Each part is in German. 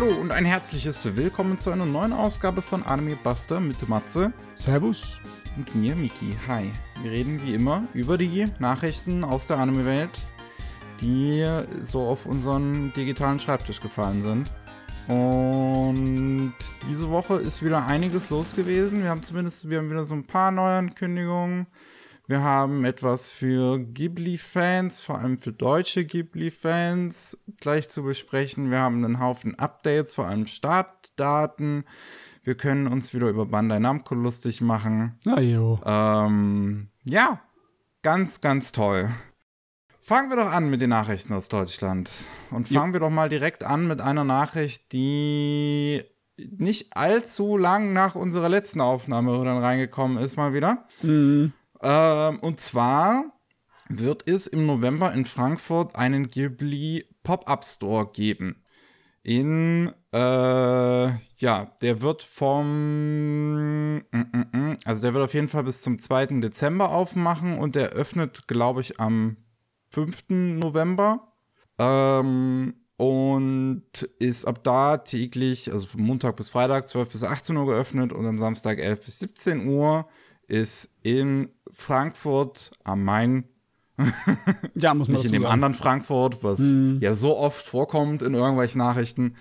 Hallo und ein herzliches Willkommen zu einer neuen Ausgabe von Anime Buster mit Matze. Servus. Und mir, Miki. Hi. Wir reden wie immer über die Nachrichten aus der Anime-Welt, die so auf unseren digitalen Schreibtisch gefallen sind. Und diese Woche ist wieder einiges los gewesen. Wir haben zumindest, wir haben wieder so ein paar Neuankündigungen. Wir haben etwas für Ghibli-Fans, vor allem für deutsche Ghibli-Fans, gleich zu besprechen. Wir haben einen Haufen Updates, vor allem Startdaten. Wir können uns wieder über Bandai Namco lustig machen. Na jo. Ähm, ja, ganz, ganz toll. Fangen wir doch an mit den Nachrichten aus Deutschland. Und fangen jo. wir doch mal direkt an mit einer Nachricht, die nicht allzu lang nach unserer letzten Aufnahme dann reingekommen ist, mal wieder. Mhm. Ähm, und zwar wird es im November in Frankfurt einen Ghibli Pop-Up Store geben. In, äh, ja, der wird vom, mm, mm, mm, also der wird auf jeden Fall bis zum 2. Dezember aufmachen und der öffnet, glaube ich, am 5. November. Ähm, und ist ab da täglich, also von Montag bis Freitag 12 bis 18 Uhr geöffnet und am Samstag 11 bis 17 Uhr ist in Frankfurt am Main. ja, muss man Nicht in dem sagen. anderen Frankfurt, was hm. ja so oft vorkommt in irgendwelchen Nachrichten.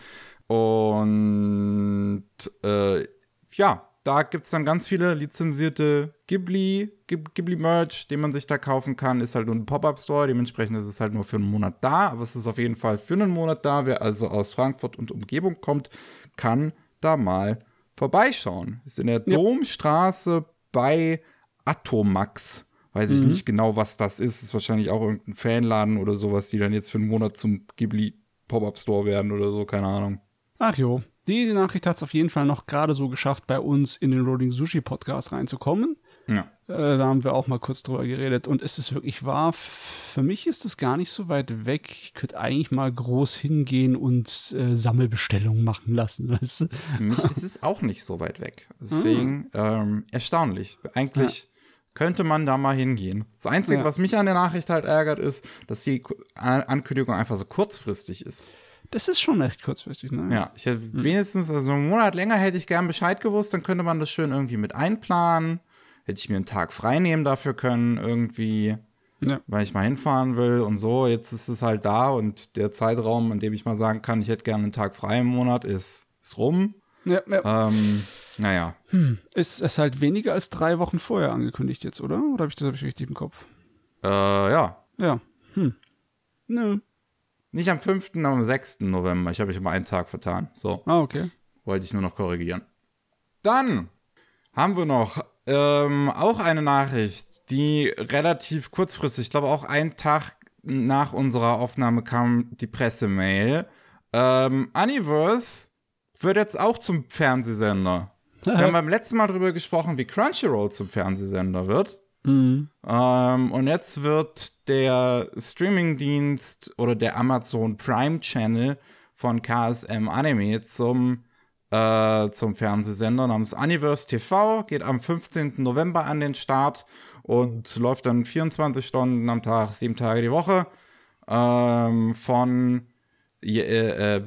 Und äh, ja, da gibt es dann ganz viele lizenzierte Ghibli, Ghibli-Merch, den man sich da kaufen kann. Ist halt nur ein Pop-Up-Store, dementsprechend ist es halt nur für einen Monat da, aber es ist auf jeden Fall für einen Monat da. Wer also aus Frankfurt und Umgebung kommt, kann da mal vorbeischauen. Ist in der ja. Domstraße bei Atomax. Weiß ich mhm. nicht genau, was das ist. Ist wahrscheinlich auch irgendein Fanladen oder sowas, die dann jetzt für einen Monat zum Ghibli Pop-Up Store werden oder so, keine Ahnung. Ach jo, die Nachricht hat es auf jeden Fall noch gerade so geschafft, bei uns in den Rolling Sushi Podcast reinzukommen. Ja. Äh, da haben wir auch mal kurz drüber geredet. Und es ist wirklich wahr, für mich ist es gar nicht so weit weg. Ich könnte eigentlich mal groß hingehen und äh, Sammelbestellungen machen lassen. Weißt du? Für mich ist es auch nicht so weit weg. Deswegen ah. ähm, erstaunlich. Eigentlich. Ja könnte man da mal hingehen. Das Einzige, ja. was mich an der Nachricht halt ärgert, ist, dass die Ankündigung einfach so kurzfristig ist. Das ist schon echt kurzfristig, ne? Ja, ich hätte hm. wenigstens, also einen Monat länger hätte ich gern Bescheid gewusst, dann könnte man das schön irgendwie mit einplanen. Hätte ich mir einen Tag frei nehmen dafür können, irgendwie, ja. weil ich mal hinfahren will und so. Jetzt ist es halt da und der Zeitraum, an dem ich mal sagen kann, ich hätte gerne einen Tag frei im Monat, ist, ist rum. Ja, ja. Ähm, naja. Hm. Ist es halt weniger als drei Wochen vorher angekündigt jetzt, oder? Oder habe ich das hab ich richtig im Kopf? Äh, ja. Ja. Hm. Nö. Nicht am 5., aber am 6. November. Ich habe mich immer einen Tag vertan. So. Ah, okay. Wollte ich nur noch korrigieren. Dann haben wir noch ähm, auch eine Nachricht, die relativ kurzfristig, ich glaube auch einen Tag nach unserer Aufnahme kam die Pressemail. Ähm, Universe wird jetzt auch zum Fernsehsender. Wir haben beim letzten Mal darüber gesprochen, wie Crunchyroll zum Fernsehsender wird. Mhm. Ähm, und jetzt wird der Streamingdienst oder der Amazon Prime Channel von KSM Anime zum, äh, zum Fernsehsender namens Universe TV, geht am 15. November an den Start und läuft dann 24 Stunden am Tag, sieben Tage die Woche. Ähm, von äh, äh,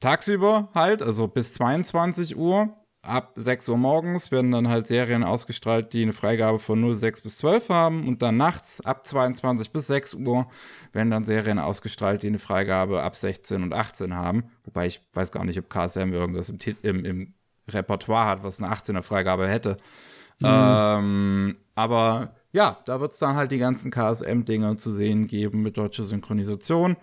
tagsüber halt, also bis 22 Uhr. Ab 6 Uhr morgens werden dann halt Serien ausgestrahlt, die eine Freigabe von 06 bis 12 haben. Und dann nachts ab 22 bis 6 Uhr werden dann Serien ausgestrahlt, die eine Freigabe ab 16 und 18 haben. Wobei ich weiß gar nicht, ob KSM irgendwas im, im, im Repertoire hat, was eine 18er Freigabe hätte. Mhm. Ähm, aber ja, da wird es dann halt die ganzen KSM-Dinger zu sehen geben mit deutscher Synchronisation.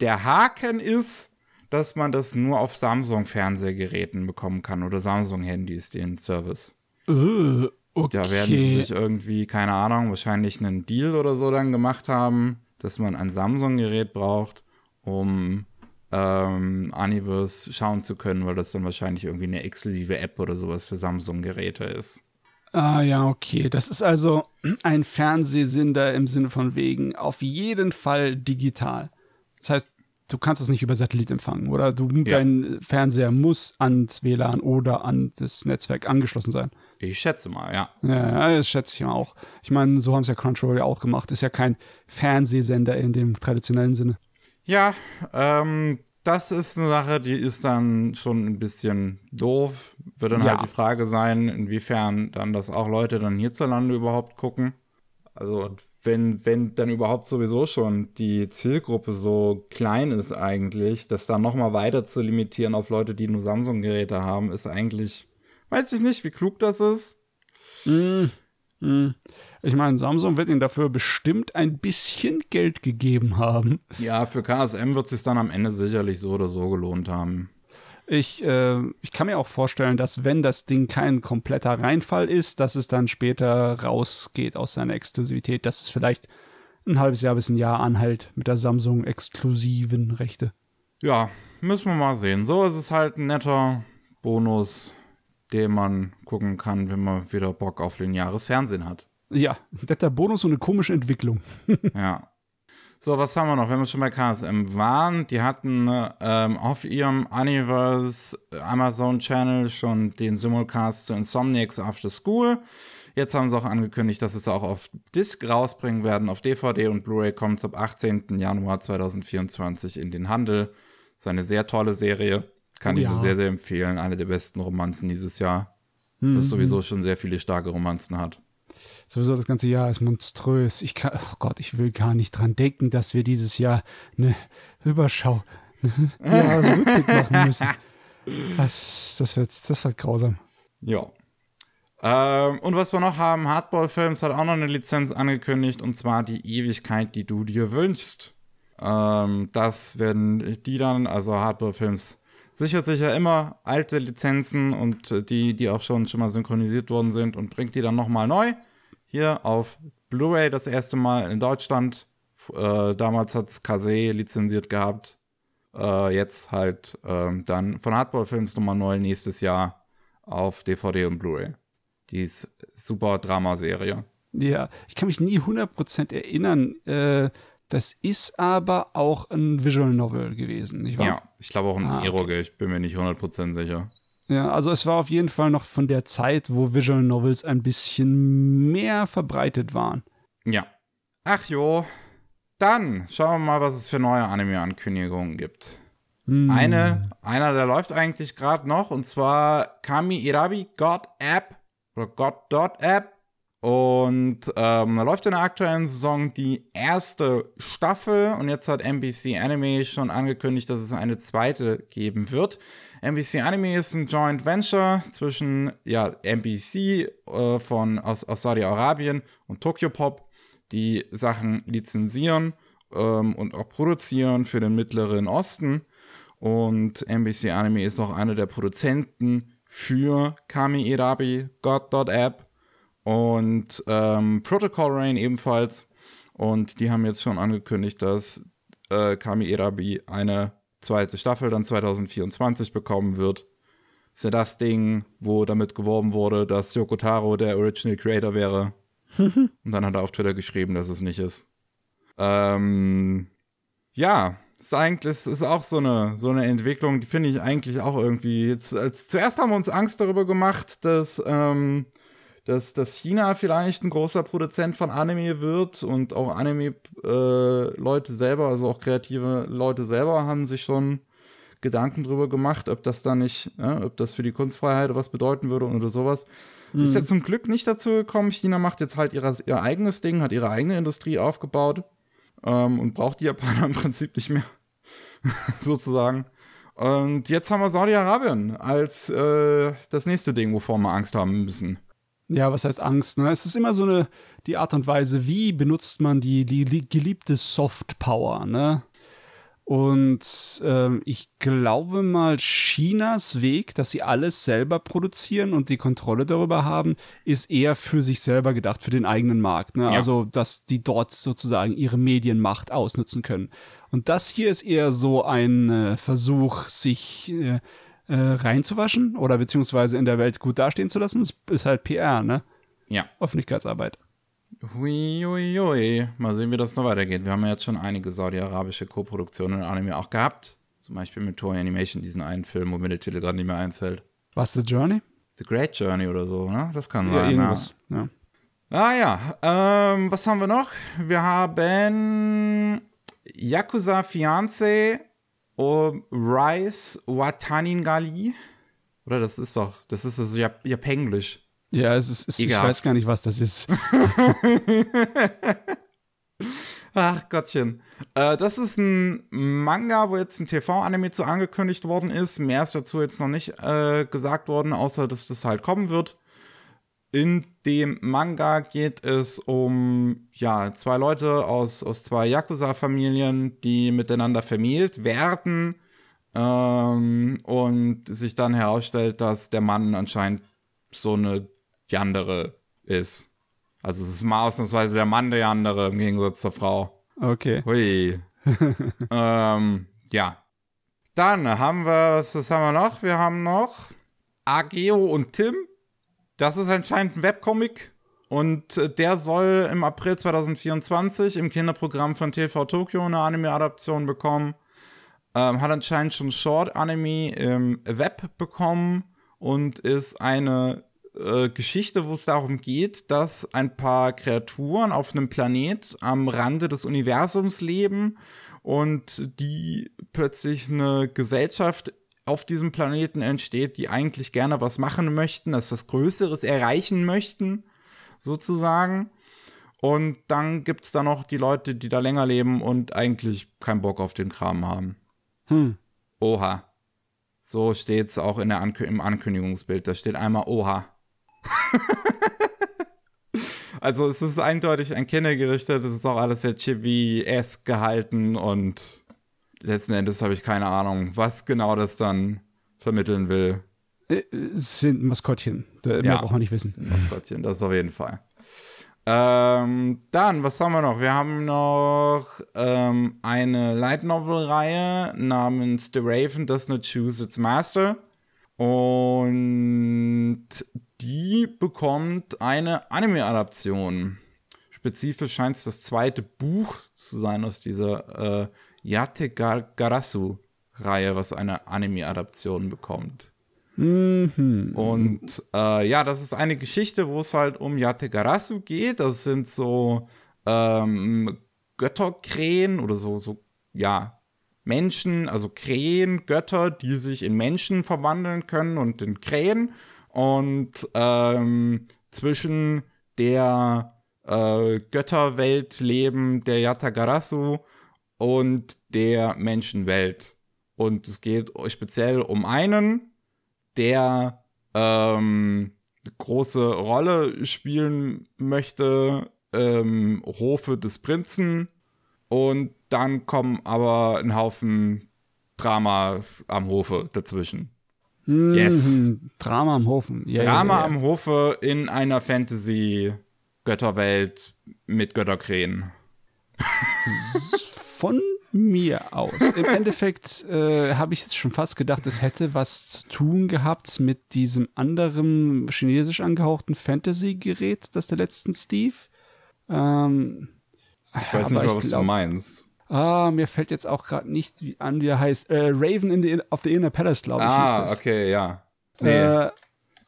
Der Haken ist, dass man das nur auf Samsung-Fernsehgeräten bekommen kann oder Samsung-Handys, den Service. Uh, okay. Da werden sie sich irgendwie, keine Ahnung, wahrscheinlich einen Deal oder so dann gemacht haben, dass man ein Samsung-Gerät braucht, um ähm, Universe schauen zu können, weil das dann wahrscheinlich irgendwie eine exklusive App oder sowas für Samsung-Geräte ist. Ah ja, okay. Das ist also ein Fernsehsender im Sinne von wegen auf jeden Fall digital. Das heißt, du kannst es nicht über Satellit empfangen oder du, ja. dein Fernseher muss ans WLAN oder an das Netzwerk angeschlossen sein. Ich schätze mal, ja. Ja, das schätze ich auch. Ich meine, so haben es ja Control ja auch gemacht. Ist ja kein Fernsehsender in dem traditionellen Sinne. Ja, ähm, das ist eine Sache, die ist dann schon ein bisschen doof. Wird dann ja. halt die Frage sein, inwiefern dann das auch Leute dann hierzulande überhaupt gucken. Also wenn, wenn dann überhaupt sowieso schon die Zielgruppe so klein ist eigentlich, das dann nochmal weiter zu limitieren auf Leute, die nur Samsung-Geräte haben, ist eigentlich, weiß ich nicht, wie klug das ist. Mm, mm. Ich meine, Samsung wird ihnen dafür bestimmt ein bisschen Geld gegeben haben. Ja, für KSM wird es sich dann am Ende sicherlich so oder so gelohnt haben. Ich, äh, ich kann mir auch vorstellen, dass wenn das Ding kein kompletter Reinfall ist, dass es dann später rausgeht aus seiner Exklusivität, dass es vielleicht ein halbes Jahr bis ein Jahr anhält mit der Samsung exklusiven Rechte. Ja, müssen wir mal sehen. So ist es halt ein netter Bonus, den man gucken kann, wenn man wieder Bock auf lineares Fernsehen hat. Ja, netter Bonus und eine komische Entwicklung. ja. So, was haben wir noch? Wenn wir schon bei KSM waren, die hatten ähm, auf ihrem Universe Amazon Channel schon den Simulcast zu Insomniacs After School. Jetzt haben sie auch angekündigt, dass sie es auch auf Disc rausbringen werden. Auf DVD und Blu-ray kommt es ab 18. Januar 2024 in den Handel. Das ist eine sehr tolle Serie. Kann oh, ich ja. nur sehr, sehr empfehlen. Eine der besten Romanzen dieses Jahr. Mhm. Das sowieso schon sehr viele starke Romanzen hat sowieso das ganze Jahr ist monströs. Ich kann, oh Gott, ich will gar nicht dran denken, dass wir dieses Jahr eine Überschau, eine Jahresrückblick machen müssen. Das, das, wird, das wird grausam. Ja. Ähm, und was wir noch haben, Hardball Films hat auch noch eine Lizenz angekündigt, und zwar die Ewigkeit, die du dir wünschst. Ähm, das werden die dann, also Hardball Films, sichert sich ja immer alte Lizenzen und die, die auch schon, schon mal synchronisiert worden sind und bringt die dann nochmal neu hier auf Blu-ray das erste Mal in Deutschland. Äh, damals hat es Kase lizenziert gehabt. Äh, jetzt halt ähm, dann von Hardball Films nochmal neu nächstes Jahr auf DVD und Blu-ray. Die ist super Dramaserie. Ja, ich kann mich nie 100% erinnern. Äh, das ist aber auch ein Visual Novel gewesen, nicht wahr? Ja, ich glaube auch ein ah, Eroge, okay. ich bin mir nicht 100% sicher. Ja, also es war auf jeden Fall noch von der Zeit, wo Visual Novels ein bisschen mehr verbreitet waren. Ja. Ach jo. Dann schauen wir mal, was es für neue Anime-Ankündigungen gibt. Hm. Eine, einer, der läuft eigentlich gerade noch, und zwar Kami Irabi God App oder God Dot App. Und ähm, da läuft in der aktuellen Saison die erste Staffel und jetzt hat NBC Anime schon angekündigt, dass es eine zweite geben wird. NBC Anime ist ein Joint Venture zwischen ja, NBC äh, von, aus, aus Saudi-Arabien und Tokyo Pop, die Sachen lizenzieren ähm, und auch produzieren für den Mittleren Osten. Und NBC Anime ist auch einer der Produzenten für Kami Irabi, God.app und ähm, Protocol Rain ebenfalls. Und die haben jetzt schon angekündigt, dass äh, Kami Irabi eine zweite Staffel dann 2024 bekommen wird. Ist ja das Ding, wo damit geworben wurde, dass Yoko Taro der Original Creator wäre. Und dann hat er auf Twitter geschrieben, dass es nicht ist. Ähm, ja, ist eigentlich ist auch so eine, so eine Entwicklung, die finde ich eigentlich auch irgendwie. Jetzt, als, zuerst haben wir uns Angst darüber gemacht, dass ähm, dass, dass China vielleicht ein großer Produzent von Anime wird und auch Anime-Leute äh, selber, also auch kreative Leute selber, haben sich schon Gedanken drüber gemacht, ob das da nicht, ja, ob das für die Kunstfreiheit was bedeuten würde oder sowas. Mhm. Ist ja zum Glück nicht dazu gekommen. China macht jetzt halt ihre, ihr eigenes Ding, hat ihre eigene Industrie aufgebaut ähm, und braucht die Japaner im Prinzip nicht mehr, sozusagen. Und jetzt haben wir Saudi-Arabien als äh, das nächste Ding, wovor wir Angst haben müssen. Ja, was heißt Angst? Ne? Es ist immer so eine, die Art und Weise, wie benutzt man die, die, die geliebte Soft Power, ne? Und ähm, ich glaube mal, Chinas Weg, dass sie alles selber produzieren und die Kontrolle darüber haben, ist eher für sich selber gedacht, für den eigenen Markt. Ne? Ja. Also, dass die dort sozusagen ihre Medienmacht ausnutzen können. Und das hier ist eher so ein äh, Versuch, sich äh, äh, reinzuwaschen oder beziehungsweise in der Welt gut dastehen zu lassen. Das ist halt PR, ne? Ja. Öffentlichkeitsarbeit. Hui, hui, hui. Mal sehen, wie das noch weitergeht. Wir haben ja jetzt schon einige saudi-arabische Co-Produktionen in Anime auch gehabt. Zum Beispiel mit Toei Animation, diesen einen Film, wo mir der Titel gerade nicht mehr einfällt. Was, The Journey? The Great Journey oder so, ne? Das kann ja, sein. Irgendwas. Ja. ja. Ah ja, ähm, was haben wir noch? Wir haben Yakuza Fiance um Rise Wataningali. Oder das ist doch, das ist also Jap Japenglisch. Ja, es ist, es, ich weiß gar nicht, was das ist. Ach Gottchen. Äh, das ist ein Manga, wo jetzt ein TV-Anime zu angekündigt worden ist. Mehr ist dazu jetzt noch nicht äh, gesagt worden, außer dass das halt kommen wird. In dem Manga geht es um ja, zwei Leute aus, aus zwei Yakuza-Familien, die miteinander vermählt werden. Ähm, und sich dann herausstellt, dass der Mann anscheinend so eine Yandere ist. Also es ist mal ausnahmsweise der Mann der Yandere im Gegensatz zur Frau. Okay. Hui. ähm, ja. Dann haben wir, was, was haben wir noch? Wir haben noch Ageo und Tim. Das ist anscheinend ein Webcomic. Und äh, der soll im April 2024 im Kinderprogramm von TV Tokyo eine Anime-Adaption bekommen. Ähm, hat anscheinend schon Short-Anime im Web bekommen und ist eine äh, Geschichte, wo es darum geht, dass ein paar Kreaturen auf einem Planet am Rande des Universums leben und die plötzlich eine Gesellschaft auf diesem Planeten entsteht, die eigentlich gerne was machen möchten, das was Größeres erreichen möchten, sozusagen. Und dann gibt es da noch die Leute, die da länger leben und eigentlich keinen Bock auf den Kram haben. Hm. Oha. So steht es auch in der Ankü im Ankündigungsbild. Da steht einmal Oha. also es ist eindeutig ein Kindergerichtet, es ist auch alles sehr chibi-esque gehalten und letzten Endes habe ich keine Ahnung, was genau das dann vermitteln will. Äh, sind Maskottchen. Mehr ja, braucht man nicht wissen. Maskottchen, das auf jeden Fall. Ähm, dann, was haben wir noch? Wir haben noch ähm, eine Light Novel-Reihe namens The Raven Does Not Choose Its Master. Und die bekommt eine Anime-Adaption. Spezifisch scheint es das zweite Buch zu sein aus dieser äh, Yate Garasu-Reihe, was eine Anime-Adaption bekommt. Mhm. Und äh, ja, das ist eine Geschichte, wo es halt um Yate Garasu geht. Das sind so ähm, Götterkrähen oder so, so, ja, Menschen, also Krähen, Götter, die sich in Menschen verwandeln können und in Krähen. Und ähm, zwischen der äh, Götterwelt leben der Yatagarasu und der Menschenwelt. Und es geht speziell um einen, der ähm, große Rolle spielen möchte, ähm, Hofe des Prinzen. Und dann kommen aber ein Haufen Drama am Hofe dazwischen. Yes. Mhm. Drama am Hofen. Yeah, Drama yeah, yeah. am Hofe in einer Fantasy-Götterwelt mit Götterkrähen. Von mir aus. Im Endeffekt äh, habe ich jetzt schon fast gedacht, es hätte was zu tun gehabt mit diesem anderen chinesisch angehauchten Fantasy-Gerät, das der letzten Steve. Ähm, ich weiß nicht mal, was glaub, du meinst. Ah, mir fällt jetzt auch gerade nicht an, wie er heißt. Äh, Raven in the, of the Inner Palace, glaube ich. Ah, okay, ja. Nee. Äh,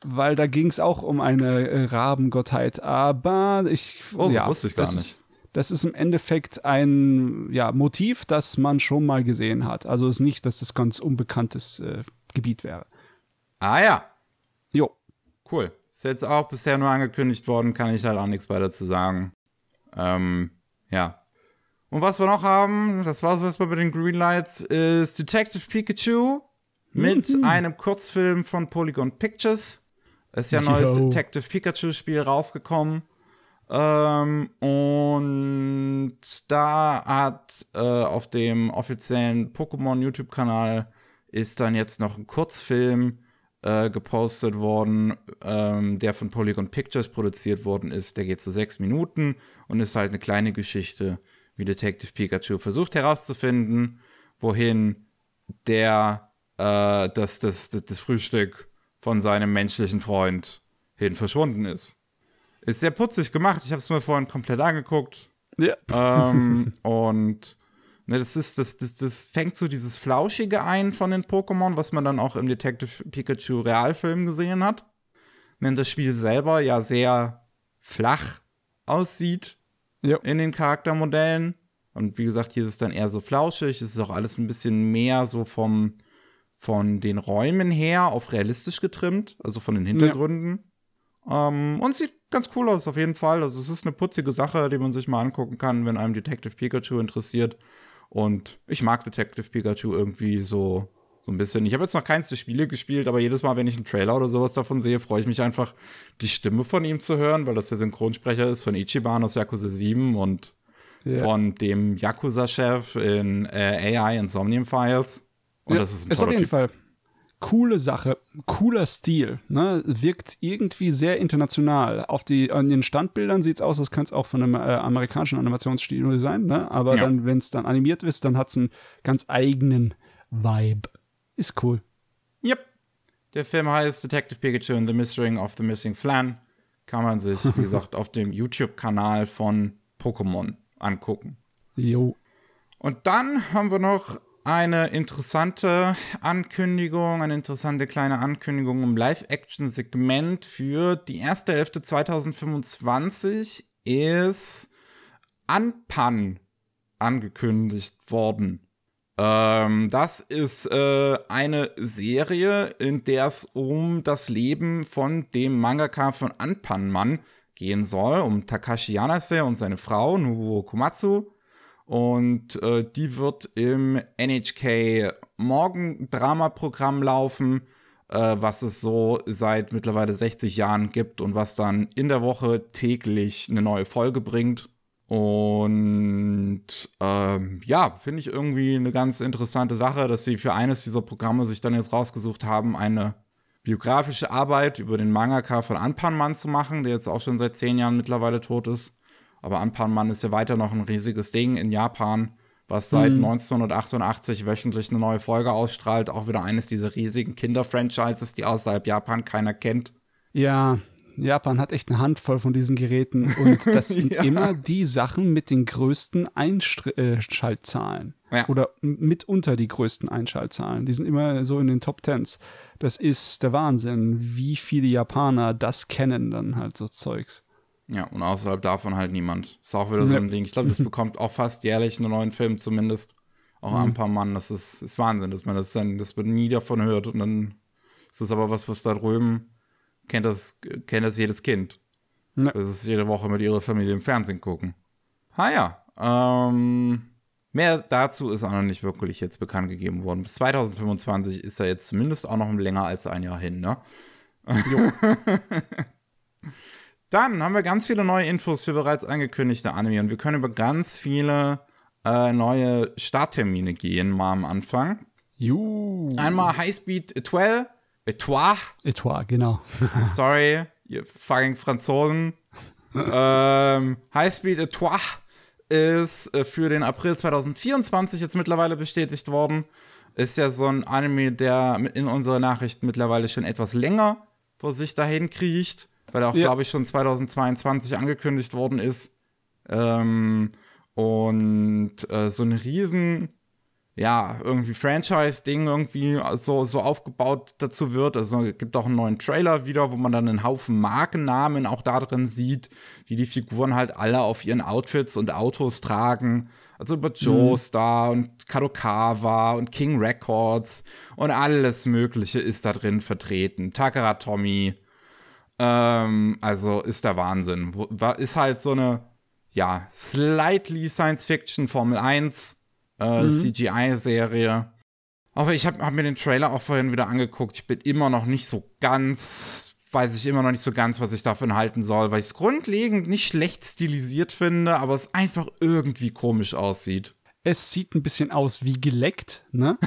weil da ging es auch um eine äh, Rabengottheit. Aber ich. Oh, ja, wusste ich gar nicht. Ist, das ist im Endeffekt ein ja, Motiv, das man schon mal gesehen hat. Also ist nicht, dass das ganz unbekanntes äh, Gebiet wäre. Ah ja. Jo. Cool. Ist jetzt auch bisher nur angekündigt worden, kann ich halt auch nichts weiter zu sagen. Ähm, ja. Und was wir noch haben, das war so erstmal bei den Greenlights, ist Detective Pikachu mit mhm. einem Kurzfilm von Polygon Pictures. Es ist ja ein neues Detective Pikachu Spiel rausgekommen. Ähm, und da hat äh, auf dem offiziellen Pokémon YouTube-Kanal ist dann jetzt noch ein Kurzfilm äh, gepostet worden, ähm, der von Polygon Pictures produziert worden ist. Der geht so sechs Minuten und ist halt eine kleine Geschichte wie Detective Pikachu versucht herauszufinden, wohin der äh, das, das, das, das Frühstück von seinem menschlichen Freund hin verschwunden ist. Ist sehr putzig gemacht. Ich habe es mir vorhin komplett angeguckt. Ja. Ähm, und ne, das ist, das, das, das fängt so dieses Flauschige ein von den Pokémon, was man dann auch im Detective Pikachu Realfilm gesehen hat. Wenn das Spiel selber ja sehr flach aussieht, jo. in den Charaktermodellen Und wie gesagt, hier ist es dann eher so flauschig. Es ist auch alles ein bisschen mehr so vom, von den Räumen her auf realistisch getrimmt, also von den Hintergründen. Ja. Ähm, und sieht ganz cool aus, auf jeden Fall. Also es ist eine putzige Sache, die man sich mal angucken kann, wenn einem Detective Pikachu interessiert. Und ich mag Detective Pikachu irgendwie so, so ein bisschen. Ich habe jetzt noch keins der Spiele gespielt, aber jedes Mal, wenn ich einen Trailer oder sowas davon sehe, freue ich mich einfach, die Stimme von ihm zu hören, weil das der Synchronsprecher ist von Ichiban aus Yakuza 7 und ja. von dem Yakuza-Chef in äh, AI Insomnium Files. Und ja, das ist ein ist auf jeden typ. Fall coole Sache, cooler Stil, ne? wirkt irgendwie sehr international. Auf die, an den Standbildern sieht es aus, als könnte es auch von einem äh, amerikanischen Animationsstudio sein, ne? aber ja. dann, wenn es dann animiert ist, dann hat es einen ganz eigenen Vibe. Ist cool. Yep. Der Film heißt Detective Pikachu and the Mystery of the Missing Flan. Kann man sich, wie gesagt, auf dem YouTube-Kanal von Pokémon angucken. Jo. Und dann haben wir noch eine interessante Ankündigung, eine interessante kleine Ankündigung im Live-Action-Segment für die erste Hälfte 2025 ist Anpan angekündigt worden. Ähm, das ist äh, eine Serie, in der es um das Leben von dem Mangaka von Anpan-Mann gehen soll, um Takashi Yanase und seine Frau Nobuo Komatsu und äh, die wird im NHK Morgen-Drama-Programm laufen, äh, was es so seit mittlerweile 60 Jahren gibt und was dann in der Woche täglich eine neue Folge bringt. Und ähm, ja, finde ich irgendwie eine ganz interessante Sache, dass sie für eines dieser Programme sich dann jetzt rausgesucht haben, eine biografische Arbeit über den Mangaka von Anpanman zu machen, der jetzt auch schon seit zehn Jahren mittlerweile tot ist. Aber Anpanman ist ja weiter noch ein riesiges Ding in Japan, was seit mhm. 1988 wöchentlich eine neue Folge ausstrahlt. Auch wieder eines dieser riesigen Kinder-Franchises, die außerhalb Japan keiner kennt. Ja, Japan hat echt eine Handvoll von diesen Geräten und das sind ja. immer die Sachen mit den größten Einschaltzahlen. Ja. Oder mitunter die größten Einschaltzahlen. Die sind immer so in den Top Tens. Das ist der Wahnsinn, wie viele Japaner das kennen, dann halt so Zeugs. Ja, und außerhalb davon halt niemand. Ist auch wieder so ein Ding. Ich glaube, das bekommt auch fast jährlich einen neuen Film zumindest. Auch mhm. ein paar Mann. Das ist, ist Wahnsinn, dass man das dann, dass man nie davon hört. Und dann ist das aber was, was da drüben kennt das, kennt das jedes Kind. Ja. Das ist jede Woche mit ihrer Familie im Fernsehen gucken. Ah ja. Ähm, mehr dazu ist auch noch nicht wirklich jetzt bekannt gegeben worden. Bis 2025 ist er jetzt zumindest auch noch länger als ein Jahr hin, ne? Jo. Dann haben wir ganz viele neue Infos für bereits angekündigte Anime und wir können über ganz viele äh, neue Starttermine gehen, mal am Anfang. Juhu. Einmal Highspeed Etoile. Etoile. Etoile, genau. Sorry, ihr fucking Franzosen. ähm, Highspeed Etoile ist äh, für den April 2024 jetzt mittlerweile bestätigt worden. Ist ja so ein Anime, der in unserer Nachricht mittlerweile schon etwas länger vor sich dahin kriecht weil er auch, ja. glaube ich, schon 2022 angekündigt worden ist. Ähm, und äh, so ein riesen, ja, irgendwie Franchise-Ding irgendwie so, so aufgebaut dazu wird. Also es gibt auch einen neuen Trailer wieder, wo man dann einen Haufen Markennamen auch da drin sieht, wie die Figuren halt alle auf ihren Outfits und Autos tragen. Also über Joestar mhm. und Kadokawa und King Records und alles Mögliche ist da drin vertreten. Takara Tommy, ähm, also ist der Wahnsinn. Ist halt so eine, ja, slightly Science-Fiction Formel 1 äh, mhm. CGI-Serie. Aber ich habe hab mir den Trailer auch vorhin wieder angeguckt. Ich bin immer noch nicht so ganz, weiß ich immer noch nicht so ganz, was ich davon halten soll, weil ich es grundlegend nicht schlecht stilisiert finde, aber es einfach irgendwie komisch aussieht. Es sieht ein bisschen aus wie geleckt, ne?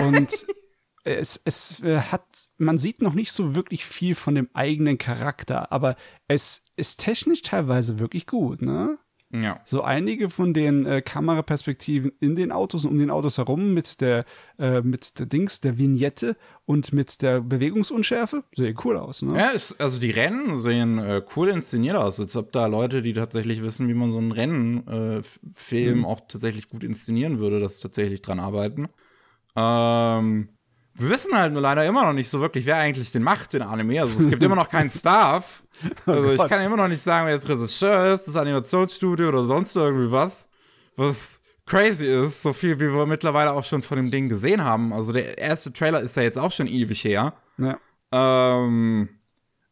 Und es, es äh, hat, man sieht noch nicht so wirklich viel von dem eigenen Charakter, aber es ist technisch teilweise wirklich gut, ne? Ja. So einige von den äh, Kameraperspektiven in den Autos und um den Autos herum mit der, äh, mit der Dings, der Vignette und mit der Bewegungsunschärfe sehen cool aus, ne? Ja, es, also die Rennen sehen äh, cool inszeniert aus, als ob da Leute, die tatsächlich wissen, wie man so einen Rennenfilm mhm. auch tatsächlich gut inszenieren würde, das tatsächlich dran arbeiten. Ähm, wir wissen halt nur leider immer noch nicht so wirklich, wer eigentlich den macht, den Anime. Also es gibt immer noch keinen Staff. Also ich kann immer noch nicht sagen, wer jetzt Regisseur ist, das Animationsstudio oder sonst irgendwie was. Was crazy ist, so viel wie wir mittlerweile auch schon von dem Ding gesehen haben. Also der erste Trailer ist ja jetzt auch schon ewig her. Ja. Ähm,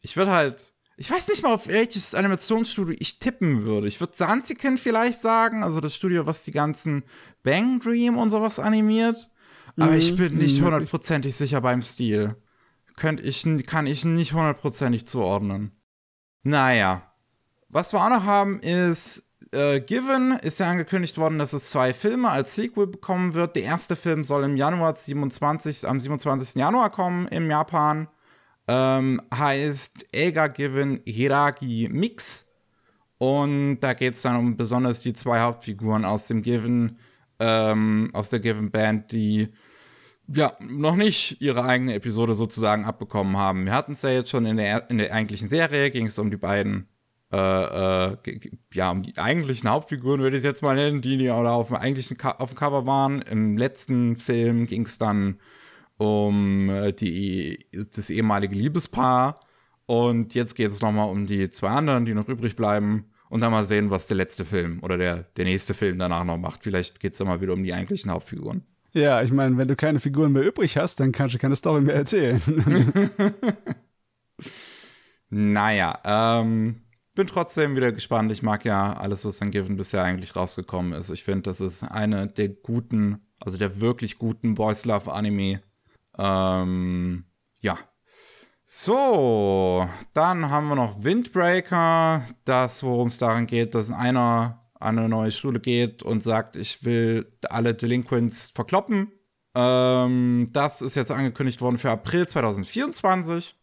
ich würde halt, ich weiß nicht mal, auf welches Animationsstudio ich tippen würde. Ich würde Sansiken vielleicht sagen, also das Studio, was die ganzen Bang Dream und sowas animiert. Aber mhm, ich bin nicht mhm, hundertprozentig sicher beim Stil. Könnte ich, kann ich nicht hundertprozentig zuordnen. Naja. Was wir auch noch haben, ist äh, Given ist ja angekündigt worden, dass es zwei Filme als Sequel bekommen wird. Der erste Film soll im Januar 27, am 27. Januar kommen in Japan. Ähm, heißt Eiga Given Hiragi Mix. Und da geht es dann um besonders die zwei Hauptfiguren aus dem Given, ähm, aus der Given Band, die ja noch nicht ihre eigene Episode sozusagen abbekommen haben. Wir hatten es ja jetzt schon in der, in der eigentlichen Serie, ging es um die beiden äh, äh, ja, um die eigentlichen Hauptfiguren würde ich es jetzt mal nennen, die, die auf dem eigentlichen auf dem Cover waren. Im letzten Film ging es dann um äh, die, das ehemalige Liebespaar. Und jetzt geht es nochmal um die zwei anderen, die noch übrig bleiben. Und dann mal sehen, was der letzte Film oder der, der nächste Film danach noch macht. Vielleicht geht es dann mal wieder um die eigentlichen Hauptfiguren. Ja, ich meine, wenn du keine Figuren mehr übrig hast, dann kannst du keine Story mehr erzählen. naja, ähm, bin trotzdem wieder gespannt. Ich mag ja alles, was an Given bisher eigentlich rausgekommen ist. Ich finde, das ist eine der guten, also der wirklich guten Boys Love Anime. Ähm, ja. So, dann haben wir noch Windbreaker. Das, worum es daran geht, dass einer an eine neue Schule geht und sagt, ich will alle Delinquents verkloppen. Ähm, das ist jetzt angekündigt worden für April 2024.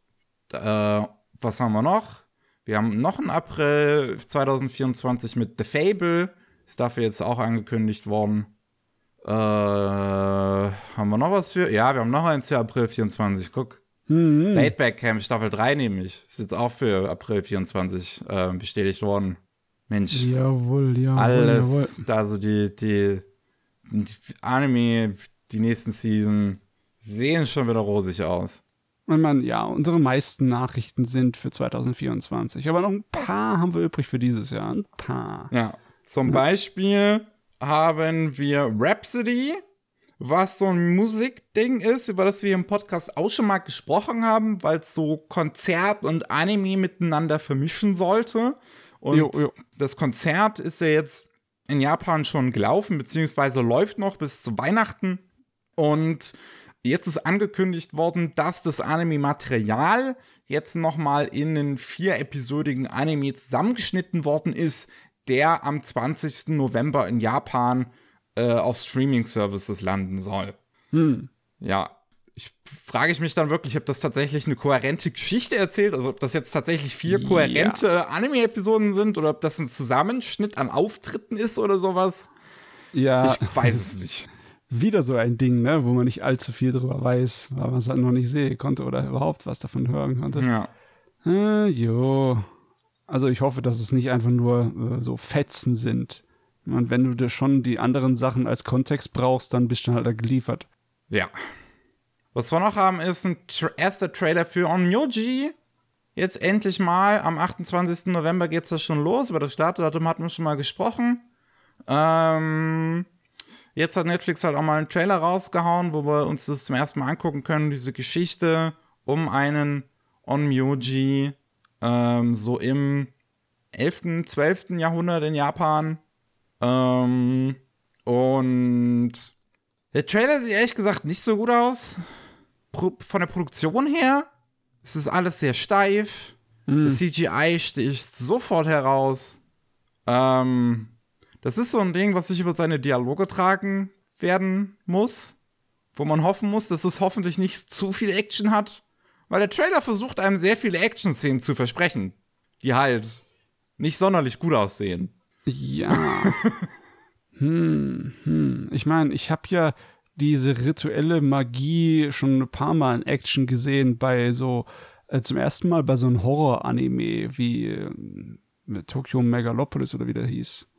Äh, was haben wir noch? Wir haben noch einen April 2024 mit The Fable. Ist dafür jetzt auch angekündigt worden. Äh, haben wir noch was für? Ja, wir haben noch eins für April 24. Guck. Mhm. Laidback Camp Staffel 3 nämlich. Ist jetzt auch für April 24 äh, bestätigt worden. Mensch. Jawohl, ja. Alles. Jawohl. Also die, die, die Anime, die nächsten Season sehen schon wieder rosig aus. Und man, ja, unsere meisten Nachrichten sind für 2024. Aber noch ein paar haben wir übrig für dieses Jahr. Ein paar. Ja. Zum ja. Beispiel haben wir Rhapsody, was so ein Musikding ist, über das wir im Podcast auch schon mal gesprochen haben, weil es so Konzert und Anime miteinander vermischen sollte. Und jo, jo. das Konzert ist ja jetzt in Japan schon gelaufen, beziehungsweise läuft noch bis zu Weihnachten. Und Jetzt ist angekündigt worden, dass das Anime-Material jetzt nochmal in einen vier-episodigen Anime zusammengeschnitten worden ist, der am 20. November in Japan äh, auf Streaming-Services landen soll. Hm. Ja, ich frage ich mich dann wirklich, ob das tatsächlich eine kohärente Geschichte erzählt, also ob das jetzt tatsächlich vier kohärente ja. Anime-Episoden sind oder ob das ein Zusammenschnitt an Auftritten ist oder sowas. Ja. Ich weiß es nicht wieder so ein Ding, ne, wo man nicht allzu viel drüber weiß, weil man es halt noch nicht sehen konnte oder überhaupt was davon hören konnte. Ja. Äh, jo. Also ich hoffe, dass es nicht einfach nur äh, so Fetzen sind. Und wenn du dir schon die anderen Sachen als Kontext brauchst, dann bist du halt da geliefert. Ja. Was wir noch haben, ist ein tra erster Trailer für Onmyoji. Jetzt endlich mal, am 28. November geht es da schon los. Über das Startdatum hatten wir schon mal gesprochen. Ähm, Jetzt hat Netflix halt auch mal einen Trailer rausgehauen, wo wir uns das zum ersten Mal angucken können, diese Geschichte um einen Onmyoji, ähm, so im 11., 12. Jahrhundert in Japan. Ähm, und der Trailer sieht ehrlich gesagt nicht so gut aus. Pro von der Produktion her es ist alles sehr steif. Mm. Das CGI sticht sofort heraus. Ähm, das ist so ein Ding, was sich über seine Dialoge tragen werden muss, wo man hoffen muss, dass es hoffentlich nicht zu viel Action hat, weil der Trailer versucht einem sehr viele Action-Szenen zu versprechen, die halt nicht sonderlich gut aussehen. Ja. hm, hm. Ich meine, ich habe ja diese rituelle Magie schon ein paar Mal in Action gesehen bei so äh, zum ersten Mal bei so einem Horror-Anime wie äh, Tokyo Megalopolis oder wie der hieß.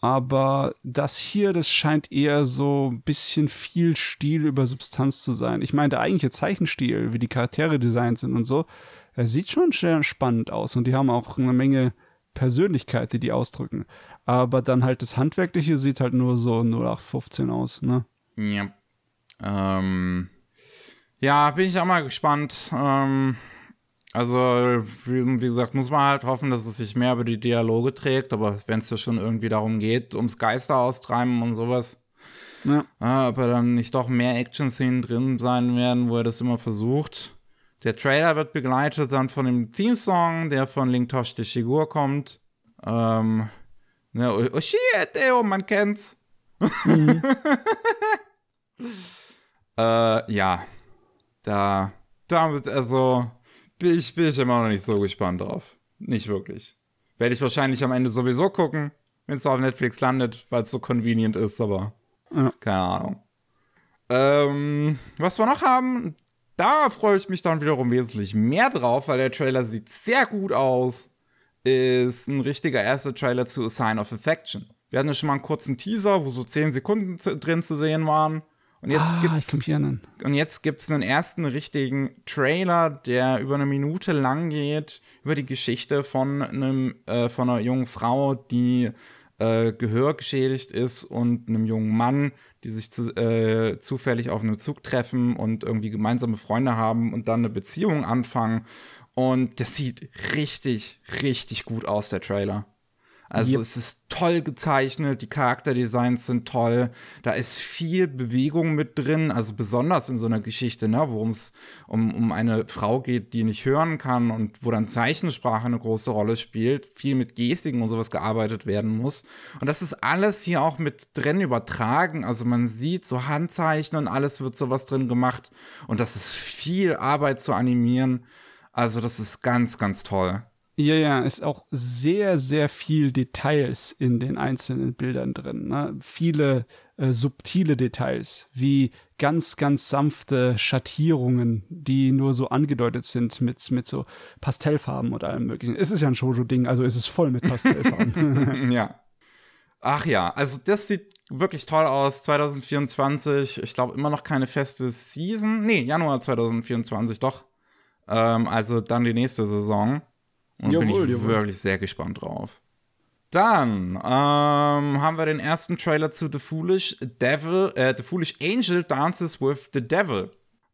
Aber das hier, das scheint eher so ein bisschen viel Stil über Substanz zu sein. Ich meine, der eigentliche Zeichenstil, wie die Charaktere designt sind und so, er sieht schon sehr spannend aus und die haben auch eine Menge Persönlichkeit, die die ausdrücken. aber dann halt das Handwerkliche sieht halt nur so 0815 aus, ne? Ja. Ähm, ja, bin ich auch mal gespannt. Ähm, also, wie, wie, gesagt, muss man halt hoffen, dass es sich mehr über die Dialoge trägt, aber wenn es ja schon irgendwie darum geht, ums Geister austreiben und sowas, ja. äh, ob dann nicht doch mehr Action-Szenen drin sein werden, wo er das immer versucht. Der Trailer wird begleitet dann von dem Theme-Song, der von Link Tosh de Shigur kommt. Ähm, ne, Oshieteo, man kennt's. Mhm. äh, ja, da, da wird also bin ich, bin ich immer noch nicht so gespannt drauf. Nicht wirklich. Werde ich wahrscheinlich am Ende sowieso gucken, wenn es auf Netflix landet, weil es so convenient ist, aber ja. keine Ahnung. Ähm, was wir noch haben, da freue ich mich dann wiederum wesentlich mehr drauf, weil der Trailer sieht sehr gut aus. Ist ein richtiger erster Trailer zu A Sign of Affection. Wir hatten ja schon mal einen kurzen Teaser, wo so 10 Sekunden drin zu sehen waren. Und jetzt ah, gibt's und jetzt gibt's einen ersten richtigen Trailer, der über eine Minute lang geht über die Geschichte von einem äh, von einer jungen Frau, die äh, Gehör geschädigt ist und einem jungen Mann, die sich zu, äh, zufällig auf einem Zug treffen und irgendwie gemeinsame Freunde haben und dann eine Beziehung anfangen. Und das sieht richtig, richtig gut aus, der Trailer. Also yep. es ist toll gezeichnet, die Charakterdesigns sind toll, da ist viel Bewegung mit drin, also besonders in so einer Geschichte, ne, worum es um, um eine Frau geht, die nicht hören kann und wo dann Zeichensprache eine große Rolle spielt, viel mit Gestiken und sowas gearbeitet werden muss. Und das ist alles hier auch mit drin übertragen, also man sieht so Handzeichen und alles wird sowas drin gemacht und das ist viel Arbeit zu animieren. Also das ist ganz, ganz toll. Ja, ja, ist auch sehr, sehr viel Details in den einzelnen Bildern drin. Ne? Viele äh, subtile Details, wie ganz, ganz sanfte Schattierungen, die nur so angedeutet sind mit, mit so Pastellfarben und allem möglichen. Es ist ja ein Shoujo-Ding, also ist es voll mit Pastellfarben. ja. Ach ja, also das sieht wirklich toll aus. 2024, ich glaube immer noch keine feste Season. Nee, Januar 2024, doch. Ähm, also dann die nächste Saison. Und jawohl, bin ich jawohl. wirklich sehr gespannt drauf. Dann ähm, haben wir den ersten Trailer zu The Foolish Devil, äh, The Foolish Angel Dances with the Devil.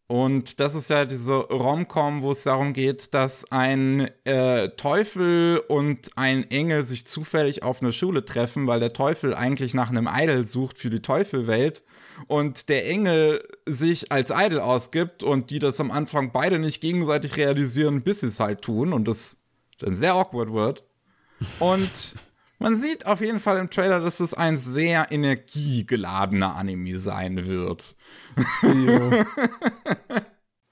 Und das ist ja diese Rom-Com, wo es darum geht, dass ein äh, Teufel und ein Engel sich zufällig auf einer Schule treffen, weil der Teufel eigentlich nach einem Idol sucht für die Teufelwelt und der Engel sich als Idol ausgibt und die das am Anfang beide nicht gegenseitig realisieren, bis sie es halt tun und das dann sehr awkward wird. Und man sieht auf jeden Fall im Trailer, dass es ein sehr energiegeladener Anime sein wird.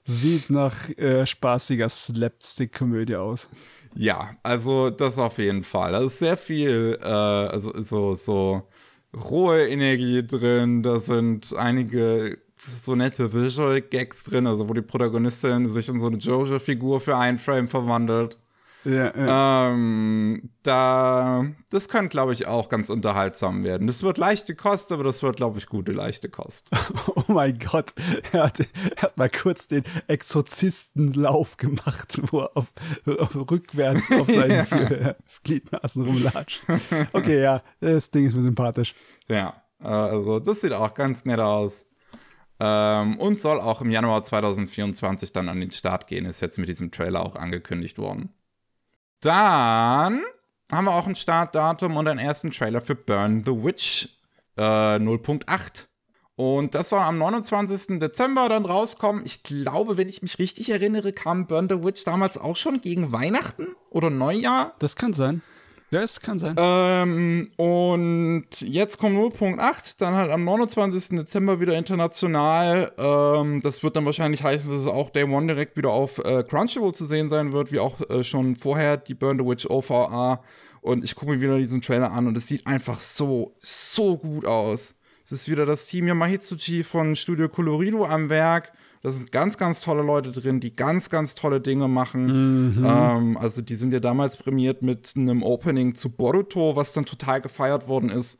Sieht nach äh, spaßiger Slapstick-Komödie aus. Ja, also das auf jeden Fall. Da ist sehr viel, äh, also so, so rohe Energie drin. Da sind einige so nette Visual Gags drin, also wo die Protagonistin sich in so eine Jojo-Figur für einen Frame verwandelt. Ja, ja. Ähm, da, das könnte, glaube ich, auch ganz unterhaltsam werden. Das wird leichte Kost, aber das wird, glaube ich, gute leichte Kost. Oh mein Gott, er hat, er hat mal kurz den Exorzistenlauf gemacht, wo er auf, auf rückwärts auf seinen ja. Gliedmaßen rumlatscht. Okay, ja, das Ding ist mir sympathisch. Ja, also das sieht auch ganz nett aus. Ähm, und soll auch im Januar 2024 dann an den Start gehen, ist jetzt mit diesem Trailer auch angekündigt worden. Dann haben wir auch ein Startdatum und einen ersten Trailer für Burn the Witch äh, 0.8. Und das soll am 29. Dezember dann rauskommen. Ich glaube, wenn ich mich richtig erinnere, kam Burn the Witch damals auch schon gegen Weihnachten oder Neujahr. Das kann sein. Ja, es kann sein. Ähm, und jetzt kommt 0.8, dann halt am 29. Dezember wieder international. Ähm, das wird dann wahrscheinlich heißen, dass es auch Day One direkt wieder auf äh, Crunchyroll zu sehen sein wird, wie auch äh, schon vorher die Burn the Witch OVA. Und ich gucke mir wieder diesen Trailer an und es sieht einfach so, so gut aus. Es ist wieder das Team Yamahitsuchi von Studio Colorido am Werk. Da sind ganz, ganz tolle Leute drin, die ganz, ganz tolle Dinge machen. Mhm. Ähm, also die sind ja damals prämiert mit einem Opening zu Boruto, was dann total gefeiert worden ist.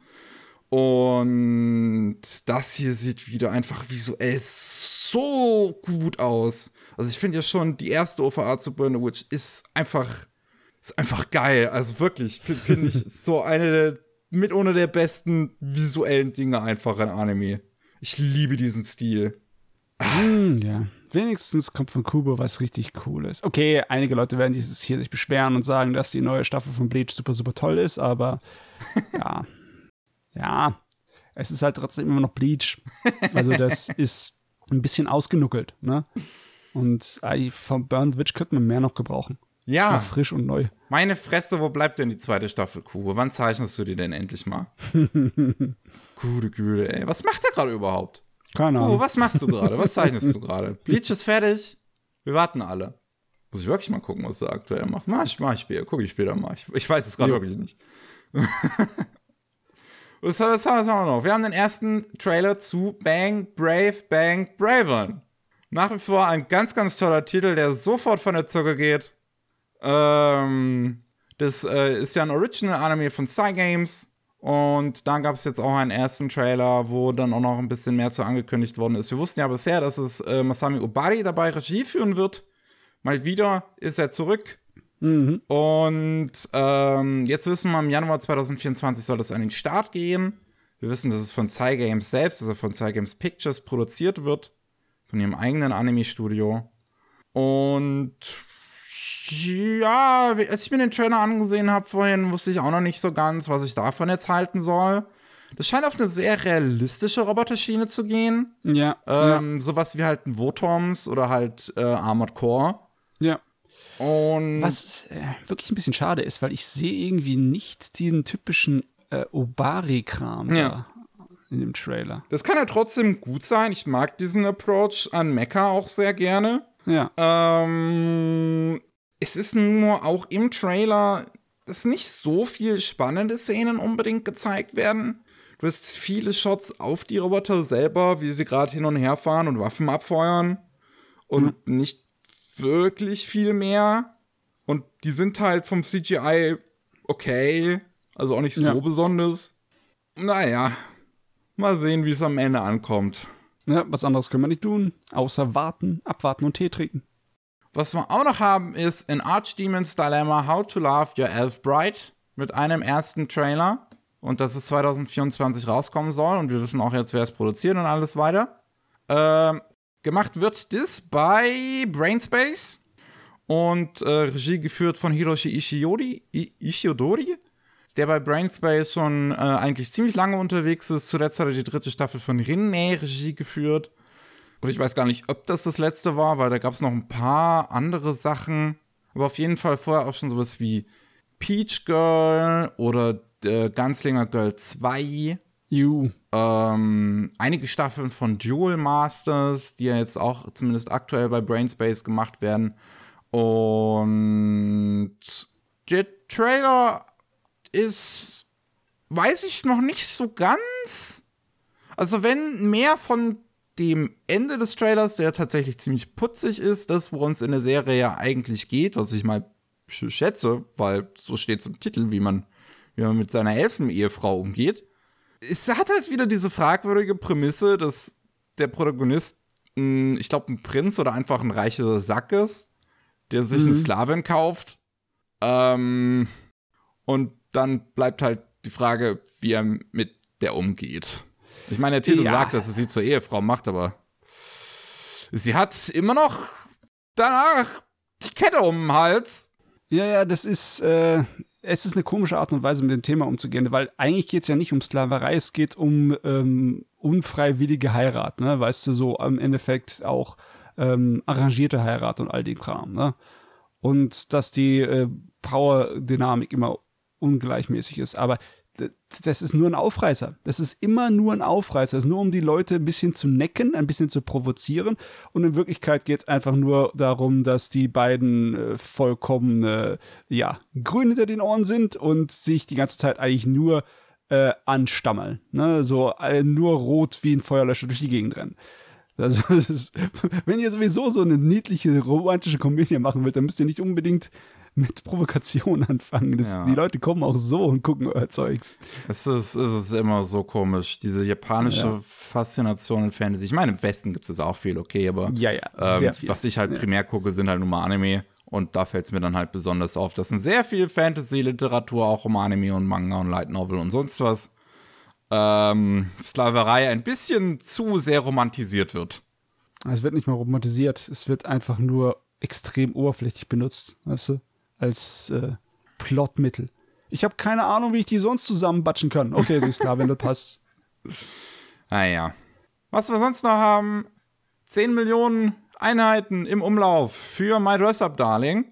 Und das hier sieht wieder einfach visuell so gut aus. Also ich finde ja schon, die erste OVA zu Burn Witch ist einfach, ist einfach geil. Also wirklich, finde ich so eine mit einer der besten visuellen Dinge einfach in Anime. Ich liebe diesen Stil. Mm, ja. Wenigstens kommt von Kubo was richtig Cooles. Okay, einige Leute werden dieses hier sich beschweren und sagen, dass die neue Staffel von Bleach super, super toll ist, aber ja. Ja. Es ist halt trotzdem immer noch Bleach. Also, das ist ein bisschen ausgenuckelt, ne? Und vom Burned Witch könnte man mehr noch gebrauchen. Ja. So frisch und neu. Meine Fresse, wo bleibt denn die zweite Staffel, Kubo? Wann zeichnest du die denn endlich mal? Gute Güte, ey. Was macht der gerade überhaupt? Keine Ahnung. Oh, was machst du gerade? Was zeichnest du gerade? Bleach ist fertig. Wir warten alle. Muss ich wirklich mal gucken, was er aktuell macht. Mach ich, mach ich später. Gucke ich später mal. Ich, ich weiß es gerade wirklich nicht. was, was, haben wir noch? Wir haben den ersten Trailer zu Bang, Brave, Bang, Braven. Nach wie vor ein ganz, ganz toller Titel, der sofort von der Zunge geht. Ähm, das äh, ist ja ein Original-Anime von Cygames. Und dann gab es jetzt auch einen ersten Trailer, wo dann auch noch ein bisschen mehr zu angekündigt worden ist. Wir wussten ja bisher, dass es äh, Masami Obari dabei Regie führen wird. Mal wieder ist er zurück. Mhm. Und ähm, jetzt wissen wir, im Januar 2024 soll das an den Start gehen. Wir wissen, dass es von Cygames selbst, also von Cygames Pictures produziert wird. Von ihrem eigenen Anime-Studio. Und ja, als ich mir den Trailer angesehen habe vorhin, wusste ich auch noch nicht so ganz, was ich davon jetzt halten soll. Das scheint auf eine sehr realistische Roboterschiene zu gehen. Ja. Ähm, ja. Sowas wie halt ein Votoms oder halt äh, Armored Core. Ja. Und Was äh, wirklich ein bisschen schade ist, weil ich sehe irgendwie nicht den typischen äh, Obari-Kram Ja. in dem Trailer. das kann ja trotzdem gut sein. Ich mag diesen Approach an Mecha auch sehr gerne. Ja. Ähm, es ist nur auch im Trailer, dass nicht so viel spannende Szenen unbedingt gezeigt werden. Du hast viele Shots auf die Roboter selber, wie sie gerade hin und her fahren und Waffen abfeuern. Und nicht wirklich viel mehr. Und die sind halt vom CGI okay. Also auch nicht so Ja. besonders. Naja, mal sehen, wie es am Ende ankommt. ja. Was anderes können wir nicht tun, außer warten, abwarten und Tee trinken. Was wir auch noch haben, ist in Archdemon's Dilemma How to Love Your Elf Bride mit einem ersten Trailer. Und dass es 2024 rauskommen soll. Und wir wissen auch jetzt, wer es produziert und alles weiter. Ähm, gemacht wird das bei Brainspace. Und äh, Regie geführt von Hiroshi Ishiori, Ishiodori, der bei Brainspace schon äh, eigentlich ziemlich lange unterwegs ist. Zuletzt hat er die dritte Staffel von Rinne Regie geführt. Und ich weiß gar nicht, ob das das letzte war, weil da gab es noch ein paar andere Sachen. Aber auf jeden Fall vorher auch schon sowas wie Peach Girl oder äh, Ganzlinger Girl 2. You. Ähm, einige Staffeln von Jewel Masters, die ja jetzt auch zumindest aktuell bei Brainspace gemacht werden. Und der Trailer ist, weiß ich noch nicht so ganz. Also wenn mehr von dem Ende des Trailers, der tatsächlich ziemlich putzig ist, das, worum es in der Serie ja eigentlich geht, was ich mal sch- schätze, weil so steht es im Titel, wie man, wie man mit seiner Elfenehefrau umgeht. Es hat halt wieder diese fragwürdige Prämisse, dass der Protagonist, mh, ich glaube, ein Prinz oder einfach ein reicher Sack ist, der sich eine Sklavin kauft. Ähm, und dann bleibt halt die Frage, wie er mit der umgeht. Ich meine, der Titel Ja. sagt, dass es sie zur Ehefrau macht, aber sie hat immer noch danach die Kette um den Hals. Ja, ja, das ist, äh, es ist eine komische Art und Weise, mit dem Thema umzugehen, weil eigentlich geht es ja nicht um Sklaverei, es geht um ähm, unfreiwillige Heirat, ne? Weißt du, so im Endeffekt auch ähm, arrangierte Heirat und all den Kram, ne? Und dass die äh, Power-Dynamik immer ungleichmäßig ist. Aber das ist nur ein Aufreißer. Das ist immer nur ein Aufreißer. Das ist nur, um die Leute ein bisschen zu necken, ein bisschen zu provozieren. Und in Wirklichkeit geht es einfach nur darum, dass die beiden äh, vollkommen, äh, ja, grün hinter den Ohren sind und sich die ganze Zeit eigentlich nur äh, anstammeln. Ne? So äh, nur rot wie ein Feuerlöscher durch die Gegend rennen. Also, ist, wenn ihr sowieso so eine niedliche romantische Komödie machen wollt, dann müsst ihr nicht unbedingt mit Provokation anfangen. Das, Ja. Die Leute kommen auch so und gucken euer Zeugs. Es ist, es ist immer so komisch, diese japanische Ja. Faszination in Fantasy. Ich meine, im Westen gibt es auch viel, okay, aber Ja, ähm, was ich halt primär gucke, sind halt nur mal Anime. Und da fällt es mir dann halt besonders auf, dass in sehr viel Fantasy-Literatur, auch um Anime und Manga und Light Novel und sonst was, ähm, Sklaverei ein bisschen zu sehr romantisiert wird. Es wird nicht mal romantisiert, es wird einfach nur extrem oberflächlich benutzt, weißt du, als äh, Plotmittel. Ich habe keine Ahnung, wie ich die sonst zusammenbatschen kann. Okay, so ist klar, wenn das passt. Naja. Was wir sonst noch haben, 10 Millionen Einheiten im Umlauf für My Dress Up Darling.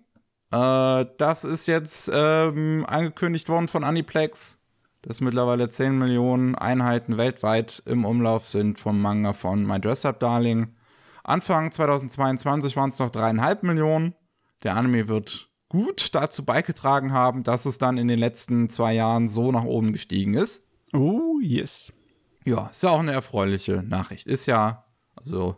Äh, das ist jetzt ähm, angekündigt worden von Aniplex, dass mittlerweile 10 Millionen Einheiten weltweit im Umlauf sind vom Manga von My Dress Up Darling. Anfang 2022 waren es noch dreieinhalb Millionen. Der Anime wird gut dazu beigetragen haben, dass es dann in den letzten zwei Jahren so nach oben gestiegen ist. Oh, yes. Ja, ist ja auch eine erfreuliche Nachricht. Ist ja, also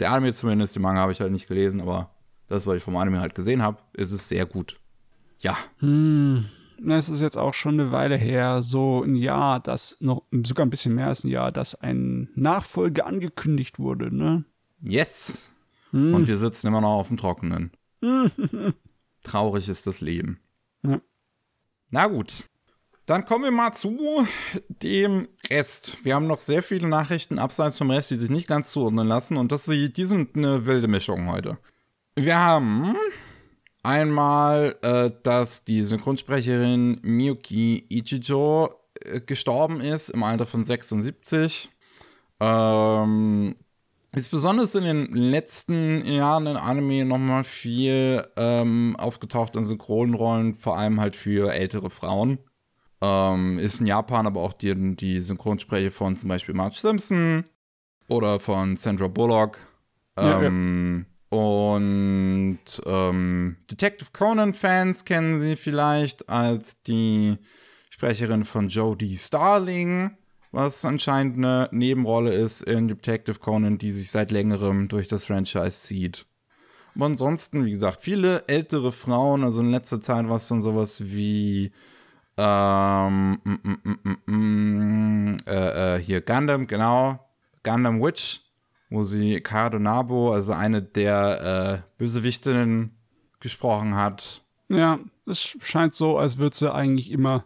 der Anime zumindest, den Manga habe ich halt nicht gelesen, aber das, was ich vom Anime halt gesehen habe, ist es sehr gut. Ja. Hm. Es ist jetzt auch schon eine Weile her, so ein Jahr, das noch, sogar ein bisschen mehr als ein Jahr, dass ein Nachfolger angekündigt wurde, ne? Yes. Hm. Und wir sitzen immer noch auf dem Trockenen. Traurig ist das Leben. Ja. Na gut. Dann kommen wir mal zu dem Rest. Wir haben noch sehr viele Nachrichten abseits vom Rest, die sich nicht ganz zuordnen lassen. Und das, die sind eine wilde Mischung heute. Wir haben einmal, äh, dass die Synchronsprecherin Miyuki Ichijo äh, gestorben ist im Alter von 76. Ähm, ist besonders in den letzten Jahren in Anime nochmal viel ähm, aufgetaucht in Synchronrollen, vor allem halt für ältere Frauen. Ähm, ist in Japan aber auch die, die Synchronsprecher von zum Beispiel Marge Simpson oder von Sandra Bullock. Ähm, ja, ja. Und ähm, Detective Conan-Fans kennen sie vielleicht als die Sprecherin von Jodie Starling, was anscheinend eine Nebenrolle ist in Detective Conan, die sich seit längerem durch das Franchise zieht. Aber ansonsten, wie gesagt, viele ältere Frauen, also in letzter Zeit war es dann sowas wie ähm, mm, mm, mm, äh, äh, hier Gundam, genau. Gundam Witch, wo sie Cardonabo, also eine der äh, Bösewichtinnen, gesprochen hat. Ja, es scheint so, als würde sie eigentlich immer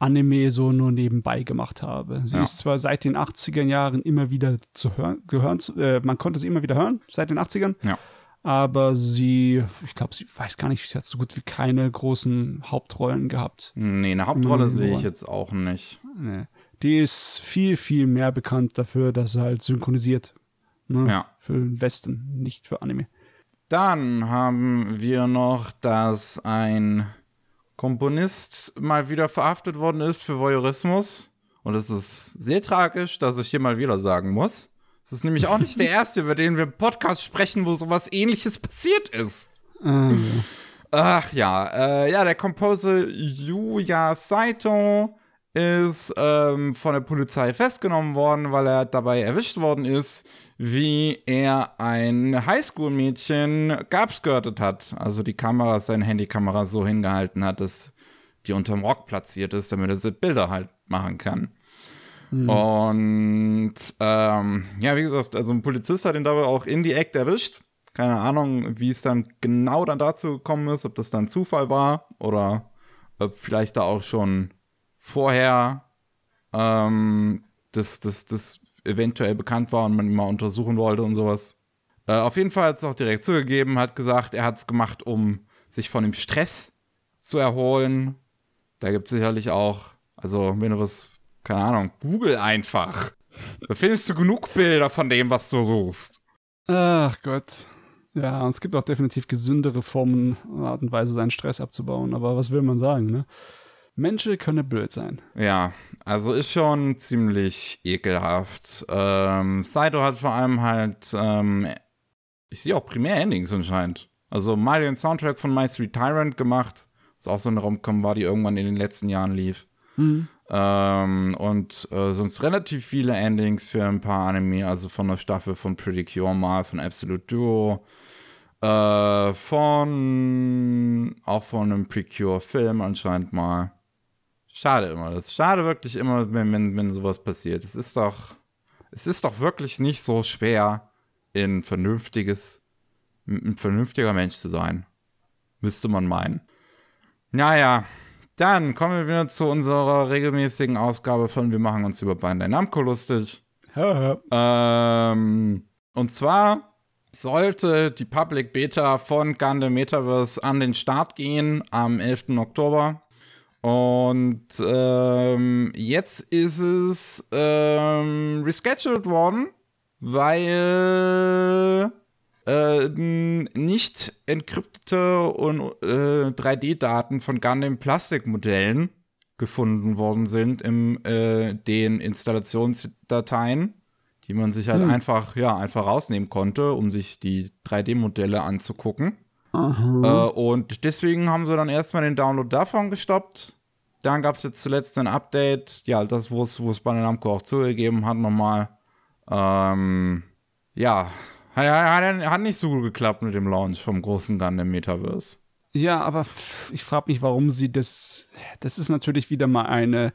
Anime so nur nebenbei gemacht haben. Sie ja. ist zwar seit den 80er Jahren immer wieder zu hören, gehören, äh, man konnte sie immer wieder hören, seit den 80ern. Ja aber sie, ich glaube, sie weiß gar nicht, sie hat so gut wie keine großen Hauptrollen gehabt. Nee, eine Hauptrolle mhm. sehe ich jetzt auch nicht. Nee. Die ist viel, viel mehr bekannt dafür, dass sie halt synchronisiert. Ne? Ja. Für den Westen, nicht für Anime. Dann haben wir noch, dass ein Komponist mal wieder verhaftet worden ist für Voyeurismus. Und es ist sehr tragisch, dass ich hier mal wieder sagen muss. Das ist nämlich auch nicht der erste, über den wir im Podcast sprechen, wo sowas ähnliches passiert ist. Mhm. Ach ja, äh, ja, der Komposer Yuya Saito ist ähm, von der Polizei festgenommen worden, weil er dabei erwischt worden ist, wie er ein Highschool-Mädchen geabskirtet hat. Also die Kamera, seine Handykamera so hingehalten hat, dass die unterm Rock platziert ist, damit er Bilder halt machen kann. Mhm. Und ähm, ja, wie gesagt, also ein Polizist hat ihn dabei auch in die Act erwischt. Keine Ahnung, wie es dann genau dann dazu gekommen ist, ob das dann Zufall war oder ob vielleicht da auch schon vorher ähm, das, das, das eventuell bekannt war und man ihn mal untersuchen wollte und sowas. Äh, auf jeden Fall hat es auch direkt zugegeben, hat gesagt, er hat es gemacht, um sich von dem Stress zu erholen. Da gibt es sicherlich auch, also wenn du was keine Ahnung, Google einfach. Da findest du genug Bilder von dem, was du suchst. Ach Gott. Ja, und es gibt auch definitiv gesündere Formen, Art und Weise, seinen Stress abzubauen. Aber was will man sagen, ne? Menschen können blöd sein. Ja, also ist schon ziemlich ekelhaft. Ähm, Saito hat vor allem halt, ähm, ich sehe auch Primär-Endings anscheinend. Also mal den Soundtrack von My Sweet Tyrant gemacht. Ist auch so eine Romcom war, die irgendwann in den letzten Jahren lief. Mhm. Ähm, und äh, sonst relativ viele Endings für ein paar Anime, also von der Staffel von Pretty Cure mal, von Absolute Duo, äh, von auch von einem Precure-Film anscheinend mal. Schade immer. Das ist schade wirklich immer, wenn, wenn, wenn sowas passiert. Es ist doch, es ist doch wirklich nicht so schwer, ein vernünftiges, ein vernünftiger Mensch zu sein. Müsste man meinen. Naja, dann kommen wir wieder zu unserer regelmäßigen Ausgabe von Wir machen uns über Bandai Namco lustig. ähm, und zwar sollte die Public Beta von Gundam Metaverse an den Start gehen am 11. Oktober. Und ähm, jetzt ist es ähm, rescheduled worden, weil äh, nicht entkryptete und äh, 3D-Daten von Gundam Plastikmodellen gefunden worden sind in äh, den Installationsdateien, die man sich halt hm. einfach ja einfach rausnehmen konnte, um sich die 3D-Modelle anzugucken. Äh, und deswegen haben sie dann erstmal den Download davon gestoppt. Dann gab es jetzt zuletzt ein Update, ja, das, wo es, es Bandai Namco auch zugegeben hat, nochmal. Ähm, ja, hat, hat, hat nicht so gut geklappt mit dem Launch vom großen Gundam Metaverse. Ja, aber ich frage mich, warum sie das. Das ist natürlich wieder mal eine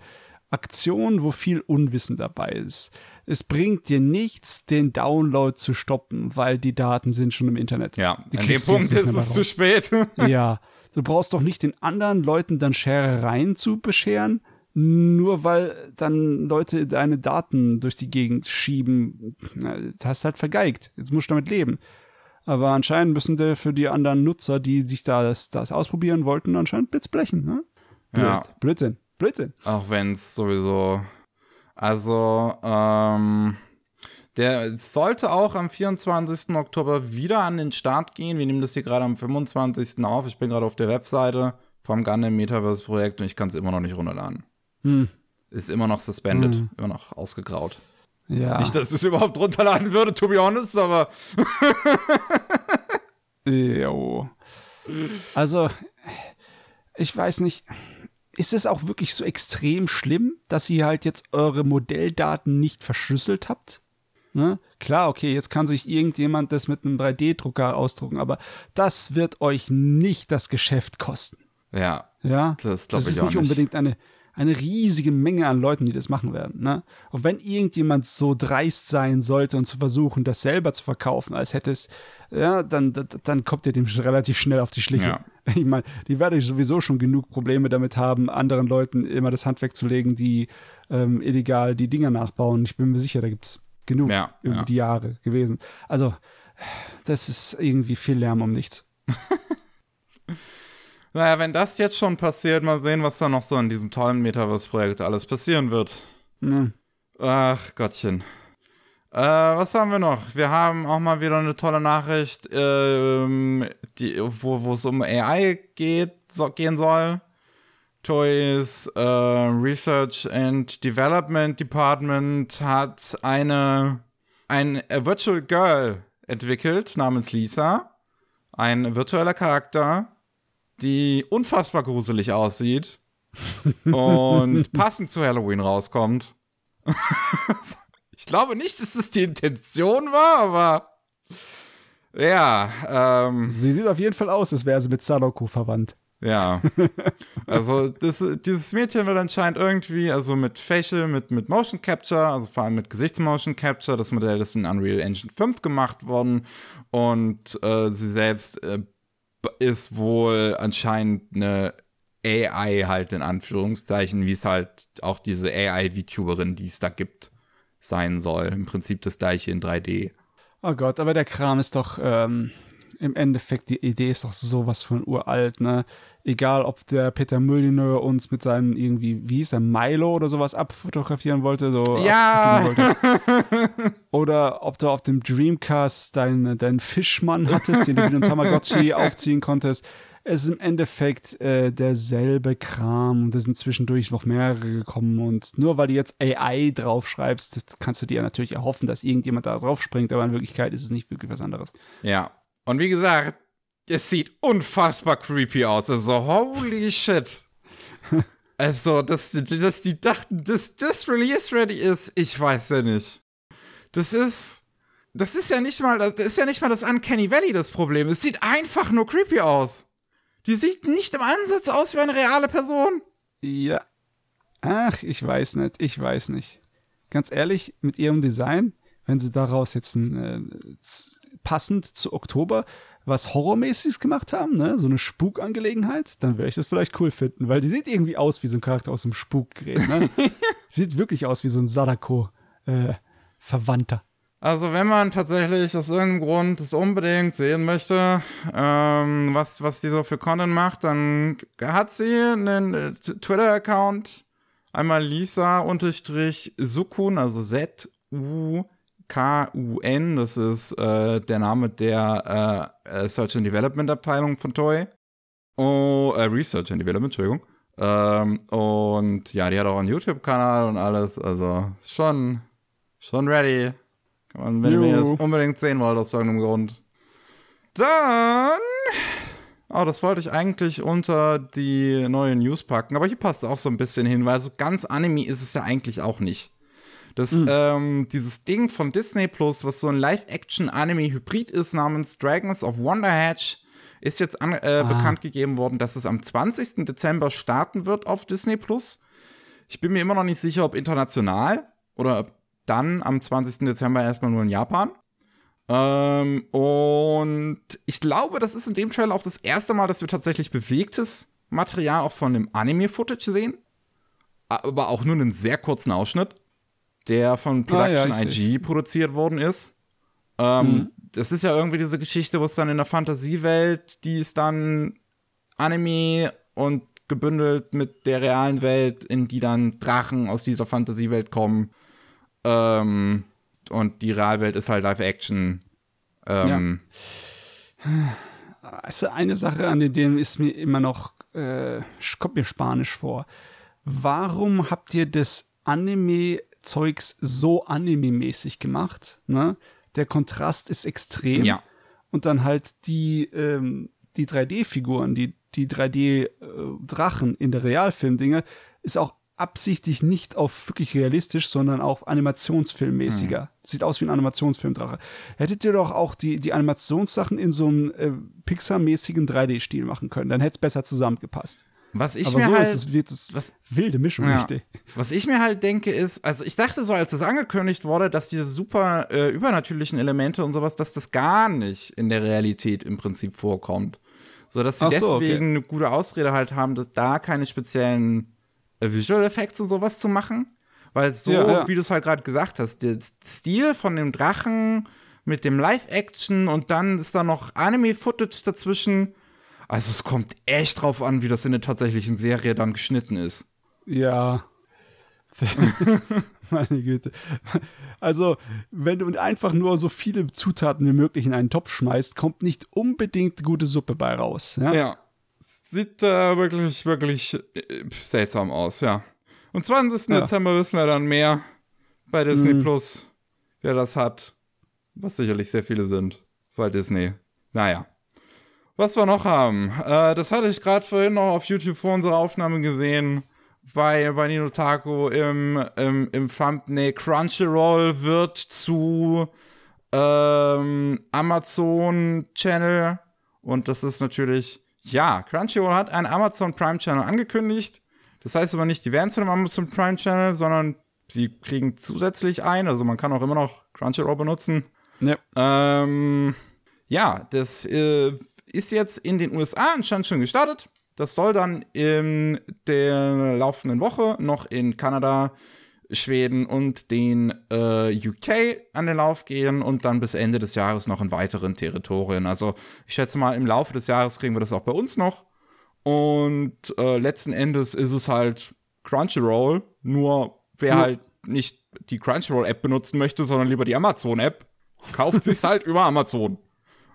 Aktion, wo viel Unwissen dabei ist. Es bringt dir nichts, den Download zu stoppen, weil die Daten sind schon im Internet. Ja, die an dem Punkt ist es zu spät. ja, du brauchst doch nicht den anderen Leuten dann Scherereien zu bescheren, nur weil dann Leute deine Daten durch die Gegend schieben. Das hast halt vergeigt. Jetzt musst du damit leben. Aber anscheinend müssen die für die anderen Nutzer, die sich da das, das ausprobieren wollten, anscheinend blitzblechen. Ne? Blöd. Ja. Blödsinn. Blödsinn. Auch wenn es sowieso. Also, ähm, der sollte auch am 24. Oktober wieder an den Start gehen. Wir nehmen das hier gerade am 25. auf. Ich bin gerade auf der Webseite vom Gundam Metaverse Projekt und ich kann es immer noch nicht runterladen. Hm. Ist immer noch suspended, hm. immer noch ausgegraut. Ja. Nicht, dass es überhaupt runterladen würde, to be honest, aber. jo. Also, ich weiß nicht ist es auch wirklich so extrem schlimm, dass ihr halt jetzt eure Modelldaten nicht verschlüsselt habt? Ne? Klar, okay, jetzt kann sich irgendjemand das mit einem 3D-Drucker ausdrucken, aber das wird euch nicht das Geschäft kosten. Ja. Ja. Das glaube ich ist nicht, nicht unbedingt eine, eine riesige Menge an Leuten, die das machen werden. Ne? Und wenn irgendjemand so dreist sein sollte und zu versuchen, das selber zu verkaufen, als hätte es, ja, dann, dann kommt ihr dem relativ schnell auf die Schliche. Ja. Ich meine, die werde ich sowieso schon genug Probleme damit haben, anderen Leuten immer das Hand wegzulegen, die ähm, illegal die Dinger nachbauen. Ich bin mir sicher, da gibt es genug ja, über ja. die Jahre gewesen. Also, das ist irgendwie viel Lärm um nichts. Naja, wenn das jetzt schon passiert, mal sehen, was da noch so in diesem tollen Metaverse-Projekt alles passieren wird. Ja. Ach Gottchen. Äh, was haben wir noch? Wir haben auch mal wieder eine tolle Nachricht, ähm, die, wo es um AI geht, so, gehen soll. Toys äh, Research and Development Department hat eine ein Virtual Girl entwickelt namens Lisa. Ein virtueller Charakter, die unfassbar gruselig aussieht und passend zu Halloween rauskommt. ich glaube nicht, dass das die Intention war, aber ja. Ähm, sie sieht auf jeden Fall aus, als wäre sie mit Sadoko verwandt. Ja. Also das, dieses Mädchen wird anscheinend irgendwie, also mit Facial, mit, mit Motion Capture, also vor allem mit Gesichtsmotion Capture, das Modell ist in Unreal Engine 5 gemacht worden und äh, sie selbst äh, ist wohl anscheinend eine AI halt in Anführungszeichen, wie es halt auch diese AI-VTuberin, die es da gibt, sein soll. Im Prinzip das gleiche in 3D. Oh Gott, aber der Kram ist doch ähm, im Endeffekt, die Idee ist doch sowas von uralt, ne? Egal, ob der Peter Molyneux uns mit seinem irgendwie, wie hieß er, Milo oder sowas abfotografieren wollte, so ja. Wollte. Oder ob du auf dem Dreamcast deinen dein Fischmann hattest, den du mit einem Tamagotchi aufziehen konntest. Es ist im Endeffekt äh, derselbe Kram und es sind zwischendurch noch mehrere gekommen und nur weil du jetzt AI draufschreibst, kannst du dir natürlich erhoffen, dass irgendjemand da drauf springt, aber in Wirklichkeit ist es nicht wirklich was anderes. Ja, und wie gesagt, es sieht unfassbar creepy aus. Also, holy shit. Also, dass, dass die dachten, dass das Release ready ist, ich weiß ja nicht. Das ist. Das ist ja nicht mal, das ist ja nicht mal das Uncanny Valley das Problem. Es sieht einfach nur creepy aus. Die sieht nicht im Ansatz aus wie eine reale Person. Ja. Ach, ich weiß nicht, ich weiß nicht. Ganz ehrlich, mit ihrem Design, wenn sie daraus jetzt ein, äh, passend zu Oktober was Horrormäßiges gemacht haben, ne? So eine Spukangelegenheit, dann würde ich das vielleicht cool finden, weil die sieht irgendwie aus wie so ein Charakter aus einem Spukgerät, ne? sieht wirklich aus wie so ein Sadako-Verwandter. Äh, also wenn man tatsächlich aus irgendeinem Grund es unbedingt sehen möchte, ähm, was, was die so für Content macht, dann hat sie einen äh, Twitter-Account, einmal Lisa-Sukun, also Z-U-K-U-N, das ist äh, der Name der äh, Search and Development Abteilung von Toy. Oh, äh, Research and Development, Entschuldigung. Ähm, und ja, die hat auch einen YouTube-Kanal und alles, also schon, schon ready. Und wenn ihr das unbedingt sehen wollt, aus irgendeinem Grund. Dann. Oh, das wollte ich eigentlich unter die neue News packen, aber hier passt es auch so ein bisschen hin, weil so ganz Anime ist es ja eigentlich auch nicht. Das, mhm. ähm, dieses Ding von Disney Plus, was so ein Live-Action-Anime-Hybrid ist, namens Dragons of Wonder Hatch, ist jetzt an, äh, ah. bekannt gegeben worden, dass es am 20. Dezember starten wird auf Disney Plus. Ich bin mir immer noch nicht sicher, ob international oder dann am 20. Dezember erstmal nur in Japan. Ähm, und ich glaube, das ist in dem Trailer auch das erste Mal, dass wir tatsächlich bewegtes Material auch von dem Anime-Footage sehen. Aber auch nur einen sehr kurzen Ausschnitt, der von Production ah, ja, IG produziert worden ist. Ähm, mhm. Das ist ja irgendwie diese Geschichte, wo es dann in der Fantasiewelt, die ist dann Anime und gebündelt mit der realen Welt, in die dann Drachen aus dieser Fantasiewelt kommen. Ähm, und die Realwelt ist halt Live-Action. Ähm, ja. Also eine Sache, an der ist mir immer noch, äh, kommt mir Spanisch vor. Warum habt ihr das Anime-Zeugs so anime-mäßig gemacht? Ne? Der Kontrast ist extrem. Ja. Und dann halt die, ähm, die 3D-Figuren, die, die 3D-Drachen äh, in der Realfilm-Dinge, ist auch absichtlich nicht auf wirklich realistisch, sondern auf animationsfilmmäßiger. Mhm. Sieht aus wie ein Animationsfilmdrache. Hättet ihr doch auch die, die Animationssachen in so einem äh, Pixar-mäßigen 3D-Stil machen können, dann hätte es besser zusammengepasst. Was ich Aber mir so halt, ist es, wird es was, wilde Mischung, ja. richtig. Was ich mir halt denke ist, also ich dachte so, als es angekündigt wurde, dass diese super äh, übernatürlichen Elemente und sowas, dass das gar nicht in der Realität im Prinzip vorkommt. So, dass sie so, deswegen okay. eine gute Ausrede halt haben, dass da keine speziellen äh, Visual Effects und sowas zu machen. Weil so, ja, ja. wie du es halt gerade gesagt hast, der Stil von dem Drachen mit dem Live-Action und dann ist da noch Anime-Footage dazwischen. Also es kommt echt drauf an, wie das in der tatsächlichen Serie dann geschnitten ist. Ja. Meine Güte. Also, wenn du einfach nur so viele Zutaten wie möglich in einen Topf schmeißt, kommt nicht unbedingt gute Suppe bei raus. Ja. ja. Sieht äh, wirklich, wirklich äh, seltsam aus, ja. Und 20. Ja. Dezember wissen wir dann mehr bei Disney mhm. Plus, wer das hat. Was sicherlich sehr viele sind, weil Disney. Naja. Was wir noch haben, äh, das hatte ich gerade vorhin noch auf YouTube vor unserer Aufnahme gesehen. Bei, bei Nino Taco im, im, im Thumbnail Crunchyroll wird zu ähm, Amazon Channel und das ist natürlich ja, Crunchyroll hat einen Amazon Prime Channel angekündigt. Das heißt aber nicht, die werden zu einem Amazon Prime Channel, sondern sie kriegen zusätzlich ein. Also man kann auch immer noch Crunchyroll benutzen. Ja, ähm, ja das äh, ist jetzt in den USA anscheinend schon gestartet. Das soll dann in der laufenden Woche noch in Kanada, Schweden und den äh, UK an den Lauf gehen und dann bis Ende des Jahres noch in weiteren Territorien. Also ich schätze mal, im Laufe des Jahres kriegen wir das auch bei uns noch. Und äh, letzten Endes ist es halt Crunchyroll, nur wer ja. halt nicht die Crunchyroll-App benutzen möchte, sondern lieber die Amazon-App, kauft sich halt über Amazon.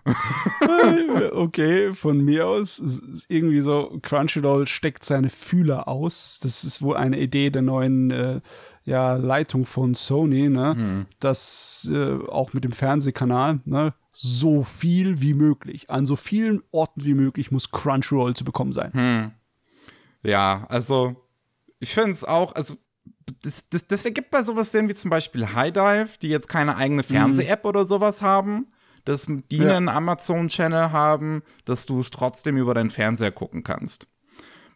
okay, von mir aus ist irgendwie so, Crunchyroll steckt seine Fühler aus. Das ist wohl eine Idee der neuen äh, ja, Leitung von Sony, ne? Hm. dass äh, auch mit dem Fernsehkanal, ne, so viel wie möglich, an so vielen Orten wie möglich muss Crunchyroll zu bekommen sein. Hm. Ja, also ich finde es auch, also das, das, das, ergibt bei sowas denn wie zum Beispiel High Dive, die jetzt keine eigene Fernseh-App mhm. oder sowas haben, dass die ja. einen Amazon-Channel haben, dass du es trotzdem über deinen Fernseher gucken kannst.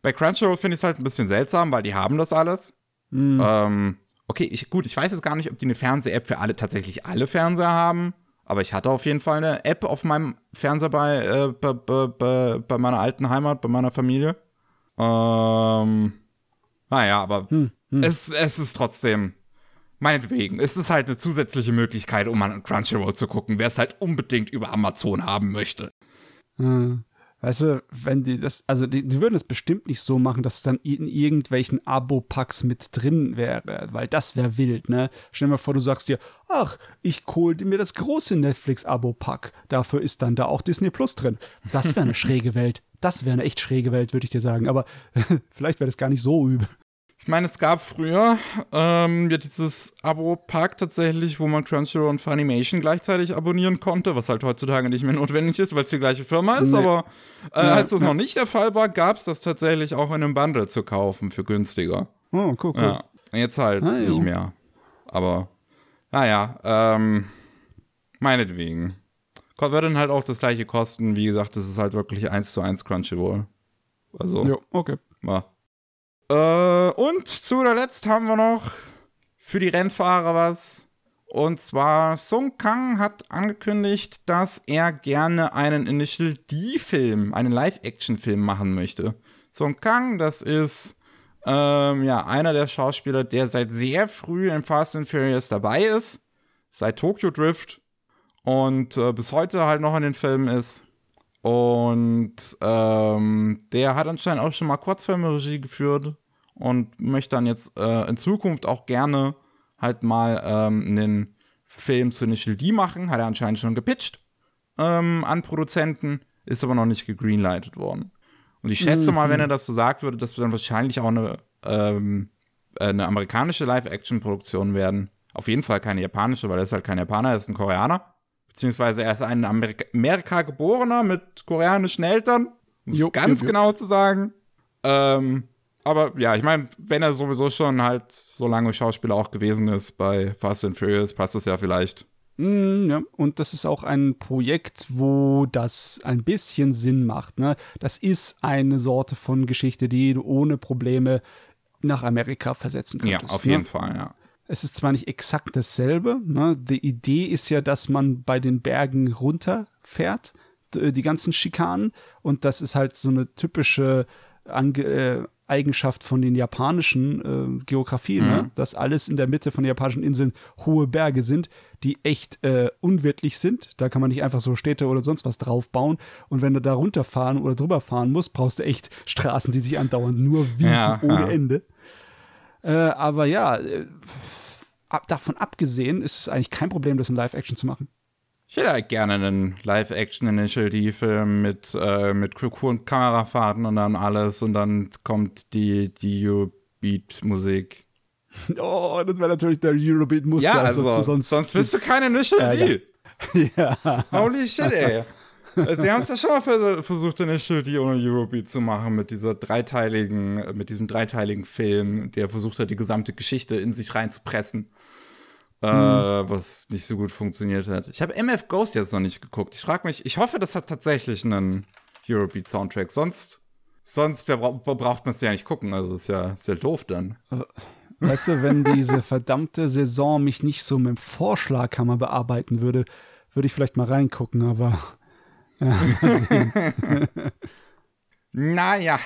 Bei Crunchyroll finde ich es halt ein bisschen seltsam, weil die haben das alles. Mhm. Ähm, okay, ich, gut, ich weiß jetzt gar nicht, ob die eine Fernseh-App für alle tatsächlich alle Fernseher haben. Aber ich hatte auf jeden Fall eine App auf meinem Fernseher bei, äh, bei, bei, bei, meiner alten Heimat, bei meiner Familie. Ähm, naja, aber hm, hm. Es, es ist trotzdem, meinetwegen, es ist halt eine zusätzliche Möglichkeit, um an Crunchyroll zu gucken, wer es halt unbedingt über Amazon haben möchte. Hm. Weißt du, wenn die das, also die, die würden es bestimmt nicht so machen, dass es dann in irgendwelchen Abo-Packs mit drin wäre, weil das wäre wild, ne? Stell dir mal vor, du sagst dir, ach, ich hol mir das große Netflix-Abo-Pack. Dafür ist dann da auch Disney Plus drin. Das wäre eine schräge Welt. Das wäre eine echt schräge Welt, würde ich dir sagen. Aber vielleicht wäre das gar nicht so übel. Ich meine, es gab früher ähm, ja dieses Abo-Pack tatsächlich, wo man Crunchyroll und Funimation gleichzeitig abonnieren konnte, was halt heutzutage nicht mehr notwendig ist, weil es die gleiche Firma ist. Nee. Aber äh, ja, als das ja. noch nicht der Fall war, gab es das tatsächlich auch in einem Bundle zu kaufen für günstiger. Oh, cool, cool. Ja, jetzt halt ah, nicht mehr. Aber, naja, ähm, meinetwegen. Wird dann halt auch das gleiche kosten. Wie gesagt, das ist halt wirklich eins zu eins Crunchyroll. Also. Ja, okay. Ja. Äh, und zu der Letzt haben wir noch für die Rennfahrer was. Und zwar Sung Kang hat angekündigt, dass er gerne einen Initial D-Film, einen Live-Action-Film machen möchte. Sung Kang, das ist ähm, ja einer der Schauspieler, der seit sehr früh in Fast and Furious dabei ist, seit Tokyo Drift und äh, bis heute halt noch in den Filmen ist. Und ähm, der hat anscheinend auch schon mal Kurzfilme-Regie geführt und möchte dann jetzt äh, in Zukunft auch gerne halt mal ähm, einen Film zu Initial D machen. Hat er anscheinend schon gepitcht ähm, an Produzenten, ist aber noch nicht gegreenlightet worden. Und ich schätze mhm. mal, wenn er das so sagt würde, dass wir dann wahrscheinlich auch eine, ähm, eine amerikanische Live-Action-Produktion werden. Auf jeden Fall keine japanische, weil er ist halt kein Japaner, er ist ein Koreaner beziehungsweise er ist ein Amerika, Amerika geborener mit koreanischen Eltern, um es ganz jo. genau zu sagen. Ähm, aber ja, ich meine, wenn er sowieso schon halt so lange Schauspieler auch gewesen ist bei Fast and Furious, passt das ja vielleicht. Mm, ja, und das ist auch ein Projekt, wo das ein bisschen Sinn macht. Ne? Das ist eine Sorte von Geschichte, die du ohne Probleme nach Amerika versetzen könntest. Ja, auf jeden ne? Fall, ja. Es ist zwar nicht exakt dasselbe, ne? die Idee ist ja, dass man bei den Bergen runterfährt, die ganzen Schikanen, und das ist halt so eine typische Ange äh, Eigenschaft von den japanischen äh, Geografien, ne? mhm. ne? dass alles in der Mitte von den japanischen Inseln hohe Berge sind, die echt äh, unwirtlich sind. Da kann man nicht einfach so Städte oder sonst was drauf bauen. Und wenn du da runterfahren oder drüber fahren musst, brauchst du echt Straßen, die sich andauernd nur winken ja, ohne ja. Ende. Äh, aber ja, äh, ab, davon abgesehen ist es eigentlich kein Problem, das in Live-Action zu machen. Ich hätte halt gerne einen Live-Action-Initial-D-Film mit, äh, mit coolen Kamerafahrten und dann alles und dann kommt die, die Eurobeat-Musik. Oh, das wäre natürlich der Eurobeat-Muster. Ja, also, sonst, sonst bist du kein Initial D. ja. Holy shit, ey. Sie haben es ja schon mal versucht, eine Studie ohne Eurobeat zu machen mit dieser dreiteiligen, mit diesem dreiteiligen Film, der versucht hat, die gesamte Geschichte in sich reinzupressen. Äh, hm. was nicht so gut funktioniert hat. Ich habe MF Ghost jetzt noch nicht geguckt. Ich frage mich, ich hoffe, das hat tatsächlich einen Eurobeat-Soundtrack. Sonst, sonst braucht man es ja nicht gucken. Also ist ja, ist ja doof dann. Äh, weißt du, wenn diese verdammte Saison mich nicht so mit dem Vorschlaghammer bearbeiten würde, würde ich vielleicht mal reingucken, aber naja.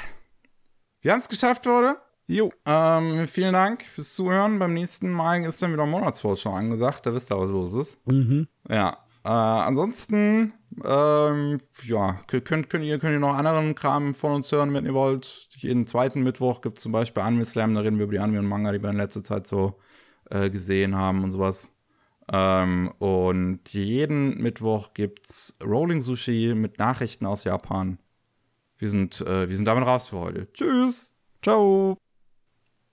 Wir haben es geschafft, Leute. Jo. Ähm, vielen Dank fürs Zuhören. Beim nächsten Mal ist dann wieder Monatsvorschau angesagt. Da wisst ihr, was los ist. Mhm. Ja. Äh, ansonsten, ähm, ja, könnt, könnt, ihr, könnt ihr noch anderen Kram von uns hören, wenn ihr wollt. Jeden zweiten Mittwoch gibt es zum Beispiel Anime Slam, da reden wir über die Anime und Manga, die wir in letzter Zeit so äh, gesehen haben und sowas. Ähm, und jeden Mittwoch gibt's Rolling Sushi mit Nachrichten aus Japan. Wir sind, äh, wir sind damit raus für heute. Tschüss. Ciao.